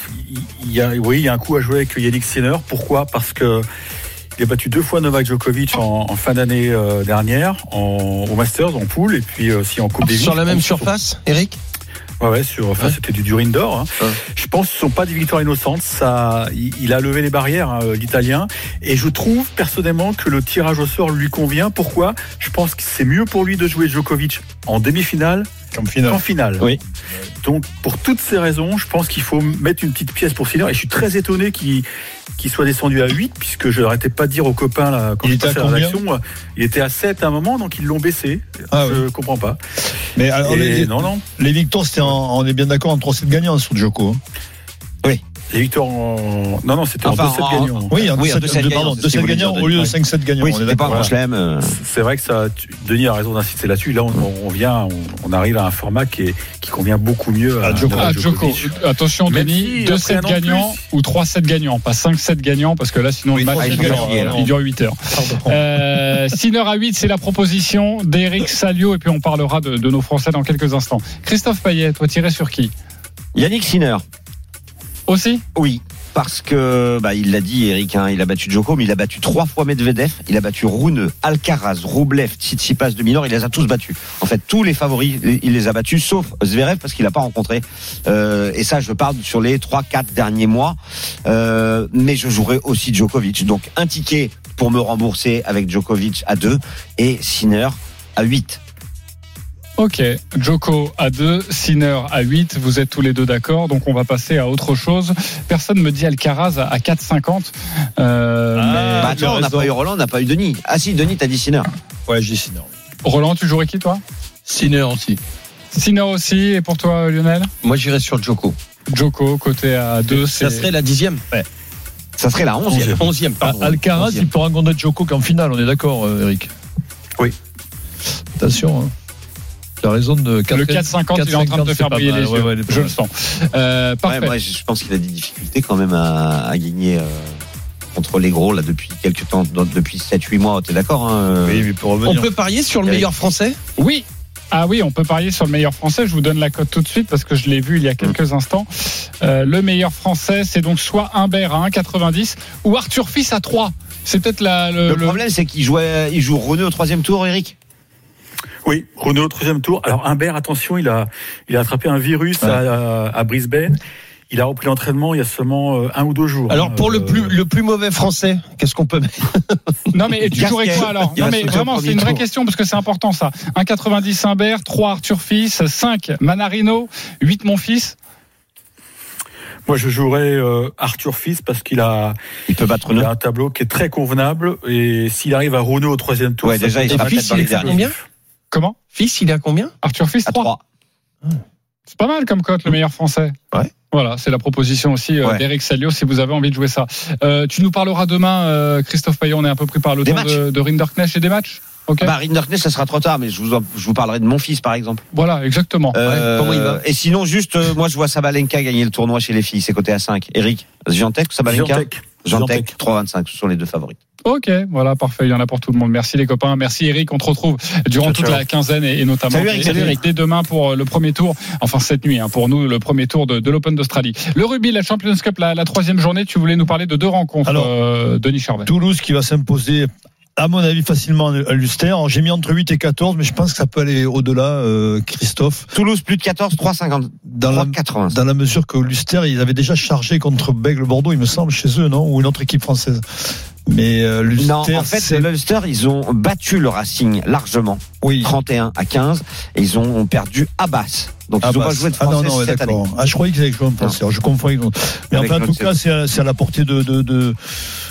[SPEAKER 13] il y a, oui, il y a un coup à jouer avec Yannick Sinner. Pourquoi? Parce que il a battu deux fois Novak Djokovic en, en fin d'année euh, dernière, en, au Masters, en poule, et puis euh, aussi en Coupe Davis.
[SPEAKER 3] Sur la même surface, Eric?
[SPEAKER 13] Ouais, ouais, sur, enfin,
[SPEAKER 3] Ouais.
[SPEAKER 13] c'était du Durin d'or. hein.
[SPEAKER 3] Ouais.
[SPEAKER 13] Je pense que ce sont pas des victoires innocentes. Ça, il, il a levé les barrières, hein, l'Italien. Et je trouve personnellement que le tirage au sort lui convient. Pourquoi? Je pense que c'est mieux pour lui de jouer Djokovic en demi-finale
[SPEAKER 8] Comme finale.
[SPEAKER 6] Oui.
[SPEAKER 13] Donc, pour toutes ces raisons, je pense qu'il faut mettre une petite pièce pour Sinner. Et je suis très étonné qu'il soit descendu à 8, puisque je n'arrêtais pas de dire aux copains, là, quand
[SPEAKER 8] Il
[SPEAKER 13] je
[SPEAKER 8] était à
[SPEAKER 13] la rédaction, euh, il était à 7 à un moment, donc ils l'ont baissé.
[SPEAKER 8] Ah
[SPEAKER 13] je comprends pas.
[SPEAKER 8] Mais alors,
[SPEAKER 13] Et
[SPEAKER 8] les,
[SPEAKER 13] non, non.
[SPEAKER 8] les victoires, en- on est bien d'accord en 3-7 gagnants sur Djoko. hein.
[SPEAKER 13] Les victoires en. Non, non, c'était
[SPEAKER 6] Enfin,
[SPEAKER 13] en 2-7
[SPEAKER 6] en-
[SPEAKER 13] gagnants.
[SPEAKER 8] Oui, en
[SPEAKER 6] Oui, en
[SPEAKER 8] 2-7
[SPEAKER 6] 2-7
[SPEAKER 8] de-
[SPEAKER 6] gagnants,
[SPEAKER 8] pardon,
[SPEAKER 6] c'est ce qu'il
[SPEAKER 8] 2-7
[SPEAKER 6] voulait
[SPEAKER 8] gagnants au lieu de
[SPEAKER 6] ouais.
[SPEAKER 8] 5-7 gagnants.
[SPEAKER 6] Oui, c'était pas chelem. euh.
[SPEAKER 13] C'est vrai que ça, tu- Denis a raison d'insister là-dessus. Là, on, on vient, on, on arrive à un format qui, est, qui convient beaucoup mieux à,
[SPEAKER 8] À Djoko.
[SPEAKER 13] à
[SPEAKER 1] Djoko. Attention,
[SPEAKER 13] Même
[SPEAKER 1] Denis,
[SPEAKER 13] si,
[SPEAKER 1] 2-7
[SPEAKER 13] après un an de
[SPEAKER 1] gagnants ou 3-7 gagnants, pas 5-7 gagnants, parce que là, sinon,
[SPEAKER 8] Oui,
[SPEAKER 1] le match, il
[SPEAKER 8] gagnants, alors.
[SPEAKER 1] il dure 8 heures. Euh, Sinner à 8, c'est la proposition d'Eric Salio, et puis on parlera de, de nos Français dans quelques instants. Christophe Payet, toi, tiré sur qui?
[SPEAKER 6] Yannick Sinner.
[SPEAKER 1] Aussi
[SPEAKER 6] Oui, parce que bah, il l'a dit Eric, hein, il a battu Djoko, mais il a battu trois fois Medvedev, il a battu Rune, Alcaraz, Roublev, Tsitsipas de Minor, il les a tous battus. En fait, tous les favoris, il les a battus, sauf Zverev parce qu'il n'a pas rencontré. Euh, et ça, je parle sur les trois, quatre derniers mois. Euh, mais je jouerai aussi Djokovic, donc un ticket pour me rembourser avec Djokovic à 2 et Sinner à 8.
[SPEAKER 1] Ok, Joko à 2, Sinner à 8, vous êtes tous les deux d'accord, donc on va passer à autre chose. Personne me dit Alcaraz à 4,50. Euh,
[SPEAKER 8] Ah,
[SPEAKER 1] mais-
[SPEAKER 6] Bah, attends, on n'a pas eu Roland, on n'a pas eu Denis. Ah si, Denis, t'as dit Sinner.
[SPEAKER 8] Ouais, j'ai Sinner.
[SPEAKER 1] Roland, tu jouerais qui toi?
[SPEAKER 3] Sinner aussi.
[SPEAKER 1] Sinner aussi, et pour toi Lionel?
[SPEAKER 3] Moi, j'irais sur Djoko.
[SPEAKER 1] Joko, côté à 2,
[SPEAKER 3] Ça serait la dixième.
[SPEAKER 6] Ça serait la 11
[SPEAKER 3] Onzième. Onzième, pardon.
[SPEAKER 8] Alcaraz,
[SPEAKER 3] Onzième.
[SPEAKER 8] il peut rencontrer Djoko qu'en finale, on est d'accord, euh, Eric?
[SPEAKER 13] Oui.
[SPEAKER 8] Attention, hein. Tu as raison de
[SPEAKER 1] Le 4,50, il est en train de te faire briller les yeux. je le sens. Euh,
[SPEAKER 6] Ouais,
[SPEAKER 1] parfait.
[SPEAKER 6] moi, je pense qu'il a des difficultés quand même à, à gagner euh, contre les gros là depuis quelques temps, depuis 7-8 mois. T'es d'accord hein, euh?
[SPEAKER 8] Oui, mais il peut
[SPEAKER 3] On
[SPEAKER 8] revenir.
[SPEAKER 3] peut parier sur le meilleur français?
[SPEAKER 1] Oui. Ah oui, on peut parier sur le meilleur français. Je vous donne la cote tout de suite parce que je l'ai vu il y a quelques instants. Euh, le meilleur français, c'est donc soit Humbert à 1,90 ou Arthur Fils à 3. C'est peut-être la, le,
[SPEAKER 6] Le
[SPEAKER 1] le-
[SPEAKER 6] problème, c'est qu'il jouait, il joue René au troisième tour, Eric.
[SPEAKER 13] Oui, Renault au troisième tour. Alors Humbert, attention, il a, il a attrapé un virus à, à Brisbane. Il a repris l'entraînement il y a seulement euh, un ou deux jours.
[SPEAKER 3] Alors, pour
[SPEAKER 13] Euh,
[SPEAKER 3] le plus, le plus mauvais français, qu'est-ce qu'on peut mettre
[SPEAKER 1] Non mais tu jouerais quoi alors? Non mais vraiment c'est une vraie
[SPEAKER 6] tour.
[SPEAKER 1] question parce que c'est important ça. 1,90 Humbert, 3 Arthur Fils, 5 Manarino, 8 mon fils.
[SPEAKER 13] Moi, je jouerais euh, Arthur Fils parce qu'il a,
[SPEAKER 6] Il peut battre
[SPEAKER 13] il a un tableau qui est très convenable. Et s'il arrive à Renault au troisième tour,
[SPEAKER 6] Ouais,
[SPEAKER 13] ça
[SPEAKER 6] déjà, il
[SPEAKER 13] être
[SPEAKER 6] sera peut-être dans les derniers.
[SPEAKER 1] Comment
[SPEAKER 3] Fils, il est à combien
[SPEAKER 1] Arthur Fils
[SPEAKER 6] À
[SPEAKER 1] 3.
[SPEAKER 6] 3.
[SPEAKER 1] C'est pas mal comme cote le meilleur français.
[SPEAKER 3] Ouais.
[SPEAKER 1] Voilà, c'est la proposition aussi euh,
[SPEAKER 6] Ouais.
[SPEAKER 1] d'Eric Salio si vous avez envie de jouer ça. Euh, tu nous parleras demain, euh, Christophe Payon, on est un peu pris par le
[SPEAKER 6] Des
[SPEAKER 1] temps
[SPEAKER 6] matchs.
[SPEAKER 1] de, de Rinderknecht et des matchs. Ok.
[SPEAKER 6] Bah, Rinderknecht, ça sera trop tard, mais je vous, en- je vous parlerai de mon fils, par exemple.
[SPEAKER 1] voilà, exactement.
[SPEAKER 6] Euh,
[SPEAKER 3] comment il va?
[SPEAKER 6] Et sinon, juste, euh, moi, je vois Sabalenka gagner le tournoi chez les filles. C'est côté à 5. Eric, Giantec ou Sabalenka?
[SPEAKER 13] Giantec.
[SPEAKER 6] Giantec, 3,25. Ce sont les deux favoris.
[SPEAKER 1] Ok, voilà, parfait. Il y en a pour tout le monde. Merci les copains. Merci Eric. On te retrouve durant
[SPEAKER 6] Ciao,
[SPEAKER 1] toute
[SPEAKER 6] ciao.
[SPEAKER 1] la quinzaine et, et notamment
[SPEAKER 6] Salut, Eric.
[SPEAKER 1] dès-
[SPEAKER 6] Salut, Eric.
[SPEAKER 1] dès demain pour euh, le premier tour. Enfin cette nuit, hein, pour nous le premier tour de, de l'Open d'Australie. Le rugby, la Champions Cup, la, la troisième journée. Tu voulais nous parler de deux rencontres,
[SPEAKER 8] Alors,
[SPEAKER 1] euh, Denis Charvet.
[SPEAKER 8] Toulouse qui va s'imposer, à mon avis, facilement à l'Ulster. Alors, J'ai mis entre 8 et 14, mais je pense que ça peut aller au-delà, euh, Christophe.
[SPEAKER 6] Toulouse plus de 14, 3,50.
[SPEAKER 8] Dans la,
[SPEAKER 6] 3,80.
[SPEAKER 8] dans la mesure que l'Ulster, ils avaient déjà chargé contre Bègle-Bordeaux, il me semble, chez eux, non? Ou une autre équipe française. Mais euh, l'Ulster,
[SPEAKER 6] Non, en fait, l'Ulster, ils ont battu le Racing largement.
[SPEAKER 8] Oui.
[SPEAKER 6] 31 à 15. Et ils ont perdu à basse. Donc,
[SPEAKER 8] Ah,
[SPEAKER 6] ils n'ont
[SPEAKER 8] bah,
[SPEAKER 6] pas joué de
[SPEAKER 8] ah non,
[SPEAKER 6] français
[SPEAKER 8] non, ouais,
[SPEAKER 6] cette année.
[SPEAKER 8] Ah, je croyais qu'ils avaient joué en français. Je confonds avec. Mais
[SPEAKER 6] Avec
[SPEAKER 8] enfin, en tout cas, c'est à, c'est à la portée de, de, de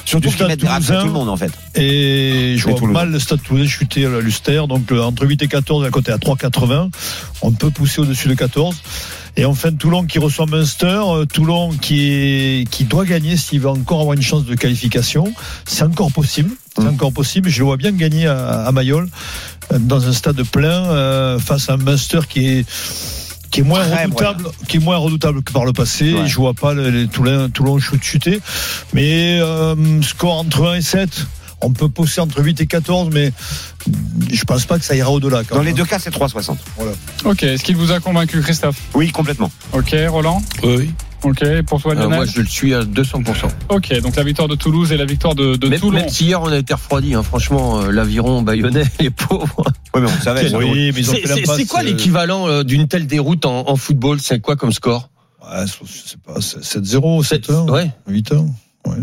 [SPEAKER 6] Surtout
[SPEAKER 8] du stade toulousain.
[SPEAKER 6] tout le monde, en fait.
[SPEAKER 8] Et je vois
[SPEAKER 6] Toulousains.
[SPEAKER 8] mal le stade toulousain chuter à l'Ulster. Donc, euh, entre 8 et 14, à côté à 3,80. On peut pousser au-dessus de 14. Et enfin, Toulon qui reçoit Munster. euh, Toulon qui, est, qui doit gagner s'il veut encore avoir une chance de qualification. C'est encore possible. C'est
[SPEAKER 6] Mm.
[SPEAKER 8] encore possible. Je le vois bien gagner à, à Mayol, dans un stade plein, euh, face à un Munster qui est qui est moins redoutable, qui est moins redoutable que par le passé.
[SPEAKER 6] Ouais.
[SPEAKER 8] Je vois pas les, Toulon, Toulon chut- chuter, mais euh, score entre 1 et 7. On peut pousser entre 8 et 14, mais je pense pas que ça ira au-delà. quand
[SPEAKER 6] Dans
[SPEAKER 8] même.
[SPEAKER 6] les deux cas, c'est 3,60.
[SPEAKER 1] Ok, est-ce qu'il vous a convaincu, Christophe?
[SPEAKER 6] Oui, complètement.
[SPEAKER 1] Ok, Roland?
[SPEAKER 3] Oui.
[SPEAKER 1] Ok, pour toi,
[SPEAKER 3] Euh,
[SPEAKER 1] Lionel?
[SPEAKER 3] moi, je le suis à 200%.
[SPEAKER 1] Ok, donc la victoire de Toulouse et la victoire de, de
[SPEAKER 3] Même,
[SPEAKER 1] Toulon.
[SPEAKER 3] même si hier on a été refroidi, hein, franchement, euh, l'aviron bayonnais, les pauvres.
[SPEAKER 6] Oui, mais on savait.
[SPEAKER 8] Oui, mais ils ont
[SPEAKER 3] C'est
[SPEAKER 8] fait la
[SPEAKER 3] c'est-
[SPEAKER 8] passe,
[SPEAKER 3] c'est quoi
[SPEAKER 8] euh,
[SPEAKER 3] l'équivalent d'une telle déroute en, en football? C'est quoi comme score?
[SPEAKER 8] Ouais, je sais pas, 7-0, 7-1,
[SPEAKER 3] Ouais.
[SPEAKER 8] 8-1. Ouais.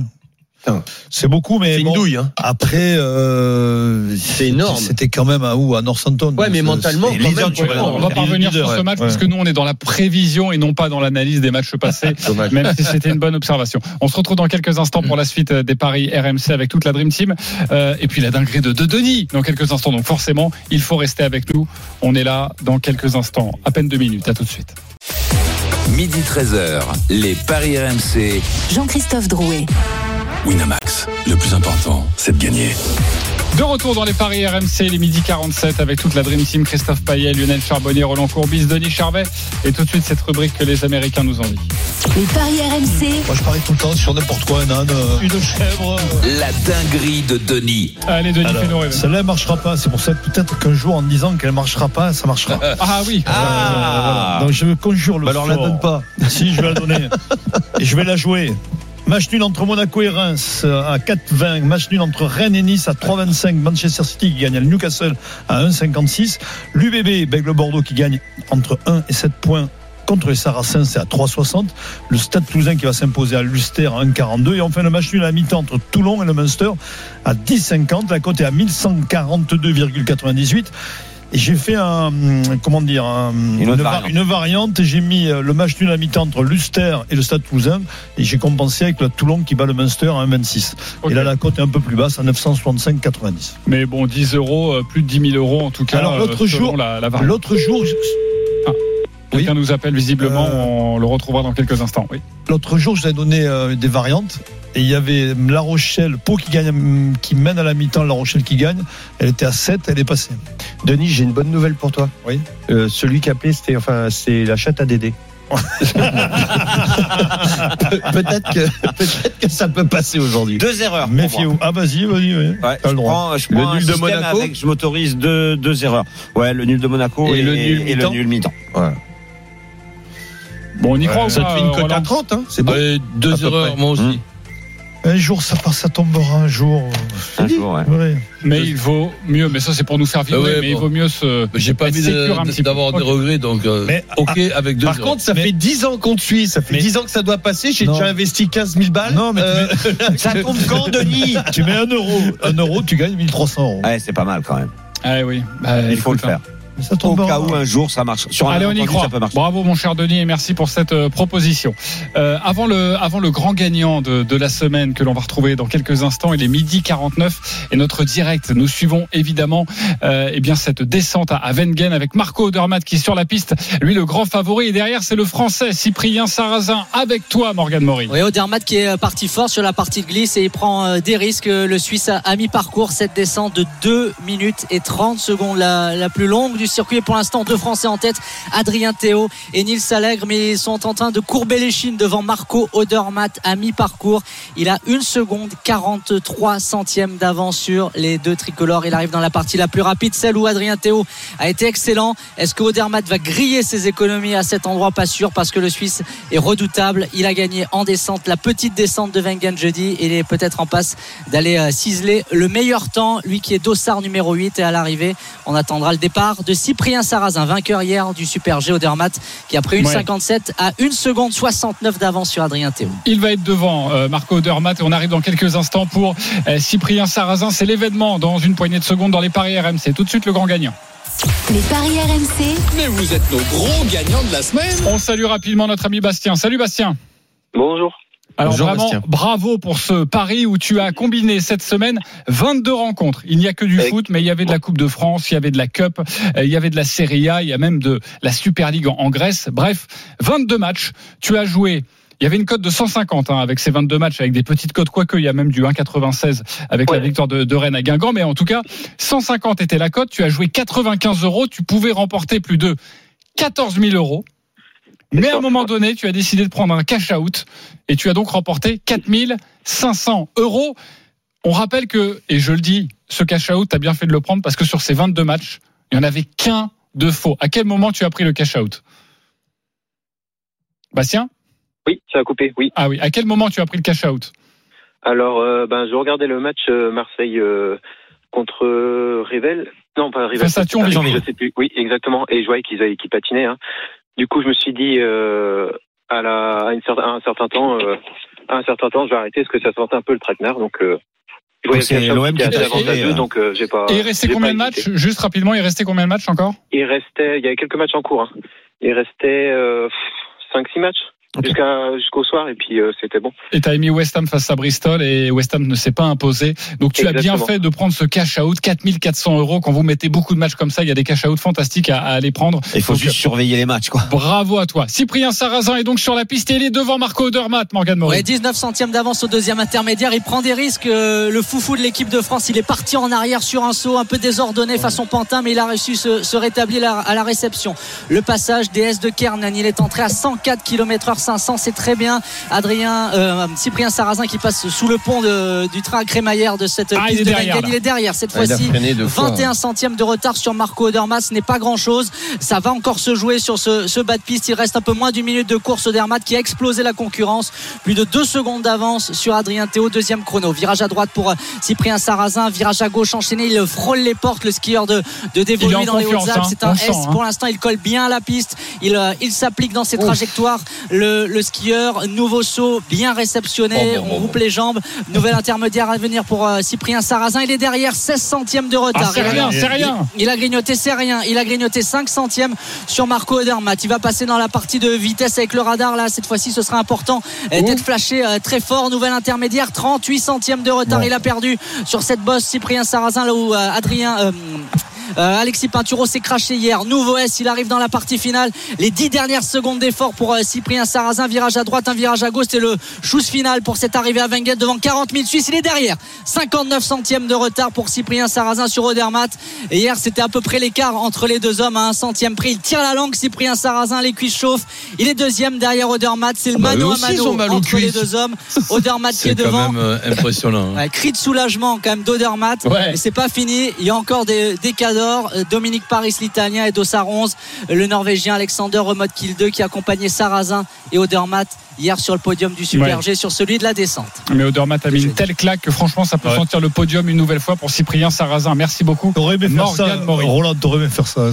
[SPEAKER 8] C'est beaucoup, mais
[SPEAKER 3] C'est une
[SPEAKER 8] bon,
[SPEAKER 3] douille. Hein.
[SPEAKER 8] après, euh,
[SPEAKER 3] C'est énorme.
[SPEAKER 8] C'était quand même à où? À Northampton.
[SPEAKER 3] Ouais, mais mentalement,
[SPEAKER 8] c'est
[SPEAKER 3] quand
[SPEAKER 8] leader
[SPEAKER 3] même,
[SPEAKER 8] du
[SPEAKER 3] tu
[SPEAKER 1] Ouais,
[SPEAKER 3] vois,
[SPEAKER 8] championnat.
[SPEAKER 1] on va parvenir sur ce match
[SPEAKER 8] ouais.
[SPEAKER 1] parce que nous on est dans la prévision et non pas dans l'analyse des matchs passés.
[SPEAKER 3] Dommage.
[SPEAKER 1] Même si c'était une bonne observation. On se retrouve dans quelques instants pour la suite euh, des paris RMC avec toute la Dream Team Euh, et puis la dinguerie de, de Denis dans quelques instants. Donc forcément, il faut rester avec nous. On est là dans quelques instants, à peine deux minutes. À tout de suite.
[SPEAKER 5] Midi 13h, les Paris RMC.
[SPEAKER 2] Jean-Christophe Drouet.
[SPEAKER 11] Winamax, le plus important, c'est de gagner.
[SPEAKER 1] De retour dans les paris RMC, les midi 47 avec toute la Dream Team, Christophe Payet, Lionel Charbonnier, Roland Courbis, Denis Charvet et tout de suite cette rubrique que les Américains nous envient.
[SPEAKER 2] Les paris RMC.
[SPEAKER 8] Moi, je parie tout le temps sur n'importe quoi, un âne, euh, une chèvre.
[SPEAKER 5] La dinguerie de Denis.
[SPEAKER 1] Allez Denis, fais-nous rêver.
[SPEAKER 8] Celle-là ne marchera pas. C'est pour ça que peut-être qu'un jour, en disant qu'elle ne marchera pas, ça marchera.
[SPEAKER 1] Ah oui.
[SPEAKER 8] Euh, voilà. Donc je me conjure le
[SPEAKER 3] Bah alors, la donne pas.
[SPEAKER 8] Si, je vais la donner. Et je vais la jouer. Match nul entre Monaco et Reims euh, à 4,20. Match nul entre Rennes et Nice à 3,25. Manchester City qui gagne à Newcastle à 1,56. L'UBB, Bègle Bordeaux qui gagne entre 1 et 7 points. Contre les Saracens, c'est à 3,60. Le Stade Toulousain qui va s'imposer à l'Ulster à 1,42. Et enfin, le match nul à mi-temps entre Toulon et le Munster à 10,50. La cote est à 1142,98. J'ai fait un, hum, comment dire, un-
[SPEAKER 6] Une variante.
[SPEAKER 8] une variante. J'ai mis euh, le match nul à mi-temps entre l'Ulster et le Stade Toulousain. Et j'ai compensé avec le Toulon qui bat le Munster à 1,26.
[SPEAKER 1] Ok.
[SPEAKER 8] Et là, la cote est un peu plus basse à 965,90.
[SPEAKER 1] Mais bon, 10 euros, euh, plus de 10 000 euros en tout cas.
[SPEAKER 8] Alors, l'autre
[SPEAKER 1] euh,
[SPEAKER 8] jour-
[SPEAKER 1] la, la variante.
[SPEAKER 8] L'autre jour, je-
[SPEAKER 1] Quelqu'un nous appelle visiblement,
[SPEAKER 8] Euh,
[SPEAKER 1] on le retrouvera dans quelques instants. Oui.
[SPEAKER 8] l'autre jour, je vous ai donné euh, des variantes. Et il y avait La Rochelle, Pau qui gagne, qui mène à la mi-temps, La Rochelle qui gagne. Elle était à 7, elle est passée.
[SPEAKER 3] Denis, j'ai une bonne nouvelle pour toi.
[SPEAKER 8] Oui.
[SPEAKER 3] Euh, celui qui a appelé, c'était enfin, c'est la chatte à Dédé. Pe- peut-être que peut-être que ça peut passer aujourd'hui.
[SPEAKER 6] Deux erreurs.
[SPEAKER 8] Méfiez-vous. Ah, vas-y, vas-y. oui.
[SPEAKER 6] Ouais, je
[SPEAKER 8] le droit.
[SPEAKER 6] prends, je
[SPEAKER 3] Le
[SPEAKER 6] prends
[SPEAKER 3] nul de Monaco
[SPEAKER 6] avec, je m'autorise deux, deux erreurs. Ouais, le nul de Monaco
[SPEAKER 3] Et
[SPEAKER 6] et,
[SPEAKER 3] le nul
[SPEAKER 6] et le
[SPEAKER 3] mi-temps.
[SPEAKER 6] nul mi-temps.
[SPEAKER 1] Bon, on y croit ou
[SPEAKER 3] Ça te fait une cote à 30, hein C'est bon.
[SPEAKER 4] Deux erreurs, moi aussi.
[SPEAKER 6] Hum.
[SPEAKER 8] Un jour, ça part, ça tombera un jour.
[SPEAKER 6] Un jour, ouais.
[SPEAKER 8] Ouais.
[SPEAKER 1] Mais il vaut mieux, mais ça c'est pour nous faire vivre,
[SPEAKER 4] Ah ouais,
[SPEAKER 1] mais il vaut mieux se.
[SPEAKER 4] J'ai pas envie de- d'avoir des
[SPEAKER 1] Ok.
[SPEAKER 4] regrets, donc euh,
[SPEAKER 8] Mais,
[SPEAKER 4] ok avec deux
[SPEAKER 3] Par contre, ça
[SPEAKER 8] Mais-
[SPEAKER 3] fait 10 ans qu'on te suit, ça fait
[SPEAKER 8] Mais-
[SPEAKER 3] 10 ans que ça doit passer. J'ai déjà investi 15 000 balles.
[SPEAKER 8] Non, mais
[SPEAKER 3] Euh,
[SPEAKER 6] Ça tombe quand, Denis
[SPEAKER 8] Tu mets un euro. Un euro, tu gagnes 1300 euros.
[SPEAKER 6] Ouais, c'est pas mal quand même.
[SPEAKER 1] Ah oui, Bah,
[SPEAKER 6] Il faut le
[SPEAKER 1] écoute, hein.
[SPEAKER 6] faire.
[SPEAKER 8] Ça
[SPEAKER 6] Au
[SPEAKER 8] tombera.
[SPEAKER 6] cas où un jour ça marche. Sur un
[SPEAKER 1] Allez, on y croit.
[SPEAKER 6] ça peut marcher.
[SPEAKER 1] Bravo, mon cher Denis, et merci pour cette euh, proposition. Euh, avant le, avant le grand gagnant de, de la semaine que l'on va retrouver dans quelques instants, il est midi 49 et notre direct. Nous suivons évidemment, euh, eh bien cette descente à, à Wengen avec Marco Odermatt qui est sur la piste. Lui, le grand favori. Et derrière, c'est le Français Cyprien Sarrazin avec toi, Morgan Maury.
[SPEAKER 12] Oui, Odermatt qui est euh, parti fort sur la partie de glisse et il prend euh, des risques. Le Suisse a, a mi-parcours cette descente de 2 minutes et 30 secondes, la, la plus longue du circuit. Pour l'instant, deux Français en tête, Adrien Théo et Nils Allègre, mais ils sont en train de courber les chines devant Marco Odermatt à mi-parcours. Il a une seconde 43 centièmes d'avance sur les deux tricolores. Il arrive dans la partie la plus rapide, celle où Adrien Théo a été excellent. Est-ce que Odermatt va griller ses économies à cet endroit? Pas sûr parce que le Suisse est redoutable. Il a gagné en descente la petite descente de Wengen jeudi. Il est peut-être en passe d'aller euh, ciseler le meilleur temps, lui qui est dossard numéro 8. Et à l'arrivée, on attendra le départ de Cyprien Sarrazin, vainqueur hier du Super G Odermatt, qui a pris une
[SPEAKER 1] Ouais.
[SPEAKER 12] 57 à 1 seconde 69 d'avance sur Adrien Théo.
[SPEAKER 1] Il va être devant euh, Marco Odermatt et on arrive dans quelques instants pour euh, Cyprien Sarrazin. C'est l'événement dans une poignée de secondes dans les paris RMC. Tout de suite le grand gagnant.
[SPEAKER 2] Les paris RMC.
[SPEAKER 11] Mais vous êtes nos gros gagnants de la semaine.
[SPEAKER 1] On salue rapidement notre ami Bastien. Salut Bastien.
[SPEAKER 9] Bonjour.
[SPEAKER 1] Alors vraiment,
[SPEAKER 3] Bastien.
[SPEAKER 1] bravo pour ce pari où tu as combiné cette semaine 22 rencontres. Il n'y a que du
[SPEAKER 9] Avec-
[SPEAKER 1] foot, mais il y avait de la Coupe de France, il y avait de la Cup, euh, il y avait de la Serie A, il y a même de la Super League en, Grèce. Bref, 22 matchs. Tu as joué. Il y avait une cote de 150 hein, avec ces 22 matchs, avec des petites cotes, quoique il y a même du 1,96 avec la victoire de, de Rennes à Guingamp. Mais en tout cas, 150 était la cote. Tu as joué 95 euros. Tu pouvais remporter plus de 14 000 euros. Mais à un moment donné, tu as décidé de prendre un cash out et tu as donc remporté 4500 euros. On rappelle que, et je le dis, ce cash out, tu as bien fait de le prendre parce que sur ces 22 matchs, il n'y en avait qu'un de faux. À quel moment tu as pris le cash out? Bastien?
[SPEAKER 9] Oui, ça a coupé, oui.
[SPEAKER 1] Ah oui, à quel moment tu as pris le cash out?
[SPEAKER 9] Alors, euh, ben, je regardais le match euh, Marseille euh, contre Revel. Non, pas Revel.
[SPEAKER 1] Face à Thionville.
[SPEAKER 9] Je sais plus. Oui, exactement. Et je voyais qu'ils qu'ils patinaient. Hein. Du coup, je me suis dit euh, à, la, à, une certain, à un certain temps, euh, à un certain temps, je vais arrêter parce que ça sentait un peu le traquenard. Donc, euh,
[SPEAKER 6] c'est l'OM
[SPEAKER 9] qui
[SPEAKER 6] filé, euh.
[SPEAKER 9] donc euh, j'ai pas.
[SPEAKER 1] Et il restait combien de matchs Juste rapidement, il restait combien de matchs encore?
[SPEAKER 9] Il restait, il y avait quelques matchs en cours. Hein. Il restait euh, 5-6 matchs jusqu'à jusqu'au soir et puis euh, c'était bon.
[SPEAKER 1] Et tu as mis West Ham face à Bristol et West Ham ne s'est pas imposé. Donc tu as bien fait de prendre ce cash out, 4400 euros. Quand vous mettez beaucoup de matchs comme ça, il y a des cash out fantastiques à, à aller prendre.
[SPEAKER 6] Il faut
[SPEAKER 1] Donc,
[SPEAKER 6] juste surveiller les matchs, quoi.
[SPEAKER 1] Bravo à toi. Cyprien Sarrazin est donc sur la piste et il est devant Marco Odermatt, Morgan Maury.
[SPEAKER 12] Ouais, 19 centièmes d'avance au deuxième intermédiaire. Il prend des risques. euh, Le foufou de l'équipe de France, il est parti en arrière sur un saut un peu désordonné façon Pantin, mais il a réussi se, se rétablir à- à la réception. Le passage DS de Kernan, il est entré à 104 km heure 500, c'est très bien. Adrien, euh, Cyprien Sarrazin qui passe sous le pont de- du train à crémaillère de cette
[SPEAKER 1] Ah, il
[SPEAKER 12] piste
[SPEAKER 1] est
[SPEAKER 12] de
[SPEAKER 1] derrière.
[SPEAKER 12] Il est derrière cette
[SPEAKER 3] Ah, il
[SPEAKER 12] fois-ci.
[SPEAKER 3] freiné deux fois.
[SPEAKER 12] 21 centièmes de retard sur Marco Odermatt, ce n'est pas grand-chose. Ça va encore se jouer sur ce, ce bas de piste. Il reste un peu moins d'une minute de course. Odermatt qui a explosé la concurrence. Plus de deux secondes d'avance sur Adrien Théo, deuxième chrono. Virage à droite pour euh, Cyprien Sarrazin. Virage à gauche enchaîné. Il frôle les portes, le skieur de, de
[SPEAKER 1] Il en
[SPEAKER 12] dans les Hautes-Alpes.
[SPEAKER 1] hein.
[SPEAKER 12] C'est un
[SPEAKER 1] sent,
[SPEAKER 12] S.
[SPEAKER 1] hein.
[SPEAKER 12] Pour l'instant, il colle bien à la piste. Il, euh, il s'applique dans ses trajectoires. Le, le skieur, nouveau saut, bien réceptionné.
[SPEAKER 3] Bon, bon,
[SPEAKER 12] On
[SPEAKER 3] bon,
[SPEAKER 12] coupe les jambes. Nouvel intermédiaire à venir pour euh, Cyprien Sarrazin. Il est derrière 16 centièmes de retard.
[SPEAKER 1] Ah, c'est
[SPEAKER 12] Il a-
[SPEAKER 1] rien, c'est rien.
[SPEAKER 12] il a grignoté, c'est rien. Il a grignoté 5 centièmes sur Marco Odermatt. Il va passer dans la partie de vitesse avec le radar. Là, cette fois-ci, ce sera important euh, d'être flashé euh, très fort. Nouvel intermédiaire, 38 centièmes de retard. Il a perdu sur cette bosse Cyprien Sarrazin, là où euh, Adrien. Euh, Alexis Pinturo s'est craché hier. Nouveau S, il arrive dans la partie finale. Les 10 dernières secondes d'effort pour euh, Cyprien Sarrazin. Virage à droite, un virage à gauche. C'est le choose final pour cette arrivée à Wengen devant 40 000 Suisses. Il est derrière. 59 centièmes de retard pour Cyprien Sarrazin sur Odermatt. Et hier, c'était à peu près l'écart entre les deux hommes à un centième près. Il tire la langue, Cyprien Sarrazin, les cuisses chauffent. Il est deuxième derrière Odermatt. C'est le
[SPEAKER 3] Bah, eux
[SPEAKER 12] mano à mano entre les deux hommes. Odermatt qui est
[SPEAKER 3] C'est quand
[SPEAKER 12] devant.
[SPEAKER 3] même euh, impressionnant. hein.
[SPEAKER 12] Ouais, cri de soulagement quand même d'Odermatt.
[SPEAKER 1] Ouais.
[SPEAKER 12] Mais c'est pas fini. Il y a encore des, des cadors. Euh, Dominique Paris, l'italien, et Dossard 11, le norvégien Alexander Remode Kill 2 qui accompagnait Sarrazin et Odermatt hier sur le podium du Super
[SPEAKER 1] Ouais.
[SPEAKER 12] G, sur celui de la descente.
[SPEAKER 1] Mais Odermatt a mis une telle claque que franchement, ça peut
[SPEAKER 8] Ouais.
[SPEAKER 1] sentir le podium une nouvelle fois pour Cyprien Sarrazin. Merci beaucoup.
[SPEAKER 8] T'aurais aimé faire ça.
[SPEAKER 1] Maury.
[SPEAKER 8] Roland, t'aurais aimé faire ça.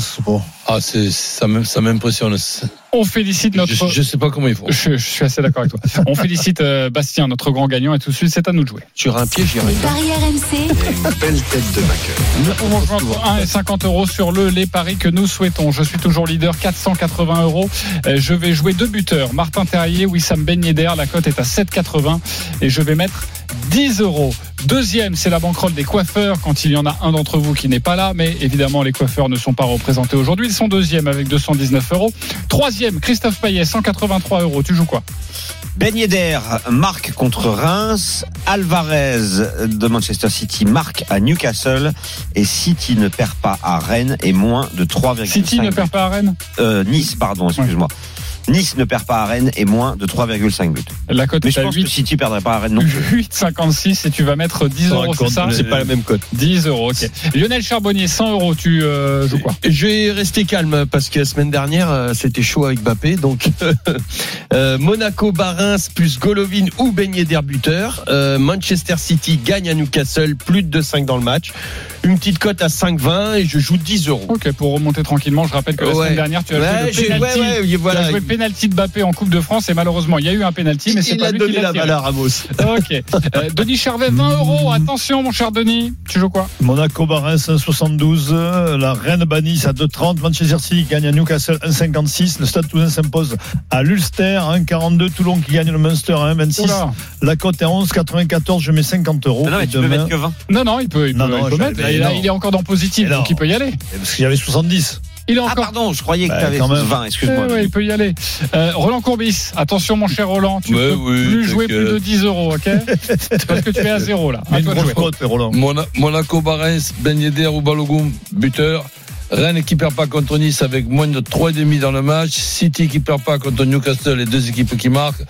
[SPEAKER 3] Ah, c'est, ça m'im- ça m'impressionne.
[SPEAKER 1] On félicite notre.
[SPEAKER 3] Je, je sais pas comment ils font.
[SPEAKER 1] Je, je suis assez d'accord avec toi. On félicite euh, Bastien, notre grand gagnant, et tout de suite, c'est à nous de jouer.
[SPEAKER 3] Sur un pied, j'y
[SPEAKER 2] Les
[SPEAKER 3] arrive.
[SPEAKER 2] paris RMC.
[SPEAKER 11] Belle tête de vainqueur.
[SPEAKER 1] Nous pouvons jouer entre 1 et 50 euros sur le les paris que nous souhaitons. Je suis toujours leader, 480 euros. Euh, Je vais jouer deux buteurs, Martin Terrier, Wissam Ben Yedder. La cote est à 7,80 et je vais mettre 10 euros Deuxième, c'est la banquerolle des coiffeurs quand il y en a un d'entre vous qui n'est pas là. Mais évidemment, les coiffeurs ne sont pas représentés aujourd'hui. Ils sont deuxième avec 219 euros. Troisième, Christophe Payet, 183 euros. Tu joues quoi?
[SPEAKER 6] Ben Yedder marque contre Reims. Alvarez de Manchester City marque à Newcastle. Et City ne perd pas à Rennes et moins de 3,5
[SPEAKER 1] City ne perd pas à Rennes?
[SPEAKER 6] Euh, Nice, pardon, excuse-moi. Nice ne perd pas à Rennes et moins de 3,5 buts.
[SPEAKER 1] La cote
[SPEAKER 6] Mais
[SPEAKER 1] est
[SPEAKER 6] je
[SPEAKER 1] à
[SPEAKER 6] pense
[SPEAKER 1] 8.
[SPEAKER 6] que City perdrait pas à Rennes non plus.
[SPEAKER 1] 8,56 et tu vas mettre 10 euros, c'est ça
[SPEAKER 3] C'est pas la même cote.
[SPEAKER 1] 10 euros, ok. Lionel Charbonnier, 100 euros, tu euh, joues quoi?
[SPEAKER 3] Je vais rester calme parce que la semaine dernière euh, c'était chaud avec Bappé donc euh, Monaco Barins plus Golovin ou Ben Yedder buteur Euh, Manchester City gagne à Newcastle plus de 2,5 dans le match une petite cote à 5,20 et je joue 10 euros
[SPEAKER 1] Ok, pour remonter tranquillement, je rappelle que la
[SPEAKER 3] Ouais.
[SPEAKER 1] semaine dernière, tu as
[SPEAKER 3] Ouais,
[SPEAKER 1] joué le penalty.
[SPEAKER 3] ouais,
[SPEAKER 1] Tu
[SPEAKER 3] voilà.
[SPEAKER 1] as joué le penalty de Bappé en Coupe de France et malheureusement, il y a eu un penalty, mais c'est
[SPEAKER 3] il
[SPEAKER 1] pas
[SPEAKER 3] a
[SPEAKER 1] lui
[SPEAKER 3] donné
[SPEAKER 1] qui l'a
[SPEAKER 3] la
[SPEAKER 1] tiré.
[SPEAKER 3] balle à Ramos
[SPEAKER 1] Ok. Euh, Denis Charvet, 20 euros. Attention, mon cher Denis. Tu joues quoi?
[SPEAKER 8] Monaco Barins 1,72. La Rennes Banis à 2,30. Manchester City gagne à Newcastle 1,56. Le Stade Toulousain s'impose à l'Ulster 1,42. Toulon qui gagne le Munster à 1,26.
[SPEAKER 1] Oula.
[SPEAKER 8] La cote est à 11,94. Je mets 50 euros.
[SPEAKER 6] Non, non, mais tu peux mettre que 20.
[SPEAKER 1] Non, non, il peut, il peut,
[SPEAKER 8] Non, non,
[SPEAKER 1] il peut mettre. Il, est encore dans positif, donc il peut y aller.
[SPEAKER 8] Parce qu'il y avait 70.
[SPEAKER 1] Il est
[SPEAKER 6] Ah pardon, je croyais que
[SPEAKER 8] Bah,
[SPEAKER 6] tu avais
[SPEAKER 8] quand même.
[SPEAKER 6] 20, excuse-moi.
[SPEAKER 1] Eh ouais, il peut y aller. Euh, Roland Courbis, attention mon cher Roland, tu
[SPEAKER 14] Ouais,
[SPEAKER 1] peux
[SPEAKER 14] oui,
[SPEAKER 1] plus jouer plus de 10 euros, ok Parce que tu es à zéro là. À toi de
[SPEAKER 8] grosse
[SPEAKER 1] jouer.
[SPEAKER 8] Roland.
[SPEAKER 14] Mona- Monaco Barens, Ben Yedder ou Balogun, buteur. Rennes qui perd pas contre Nice avec moins de 3,5 dans le match. City qui perd pas contre Newcastle, les deux équipes qui marquent.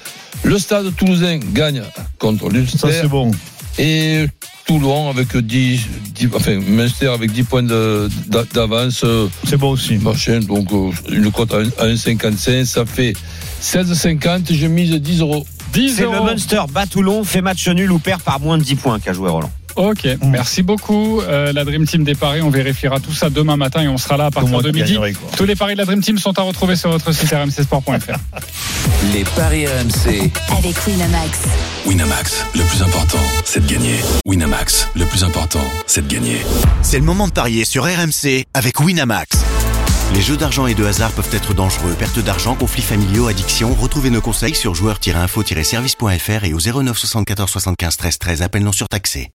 [SPEAKER 14] Le stade toulousain gagne contre
[SPEAKER 8] Ça,
[SPEAKER 14] l'Ulster.
[SPEAKER 8] c'est bon.
[SPEAKER 14] Et Toulon avec 10, 10 enfin, Munster avec 10 points d'avance. euh,
[SPEAKER 8] C'est bon aussi.
[SPEAKER 14] Machin, donc euh, une cote à 1,55, ça fait 16,50. Je mise 10 euros.
[SPEAKER 1] 10
[SPEAKER 6] C'est le. Munster bat Toulon, fait match nul ou perd par moins de 10 points qu'a joué Roland.
[SPEAKER 1] Ok,
[SPEAKER 8] Mm.
[SPEAKER 1] merci beaucoup. Euh, la Dream Team des paris, on vérifiera tout ça demain matin et on sera là à partir de midi.
[SPEAKER 8] gagnerai.
[SPEAKER 1] Tous les paris de la Dream Team sont à retrouver sur votre site rmcsport.fr.
[SPEAKER 5] Les paris RMC.
[SPEAKER 2] Avec Winamax.
[SPEAKER 11] Winamax, le plus important, c'est de gagner. Winamax, le plus important, c'est de gagner.
[SPEAKER 15] C'est le moment de parier sur RMC avec Winamax. Les jeux d'argent et de hasard peuvent être dangereux. Perte d'argent, conflits familiaux, addiction. Retrouvez nos conseils sur joueurs-info-service.fr et au 09 74 75 13 13. Appel non surtaxé.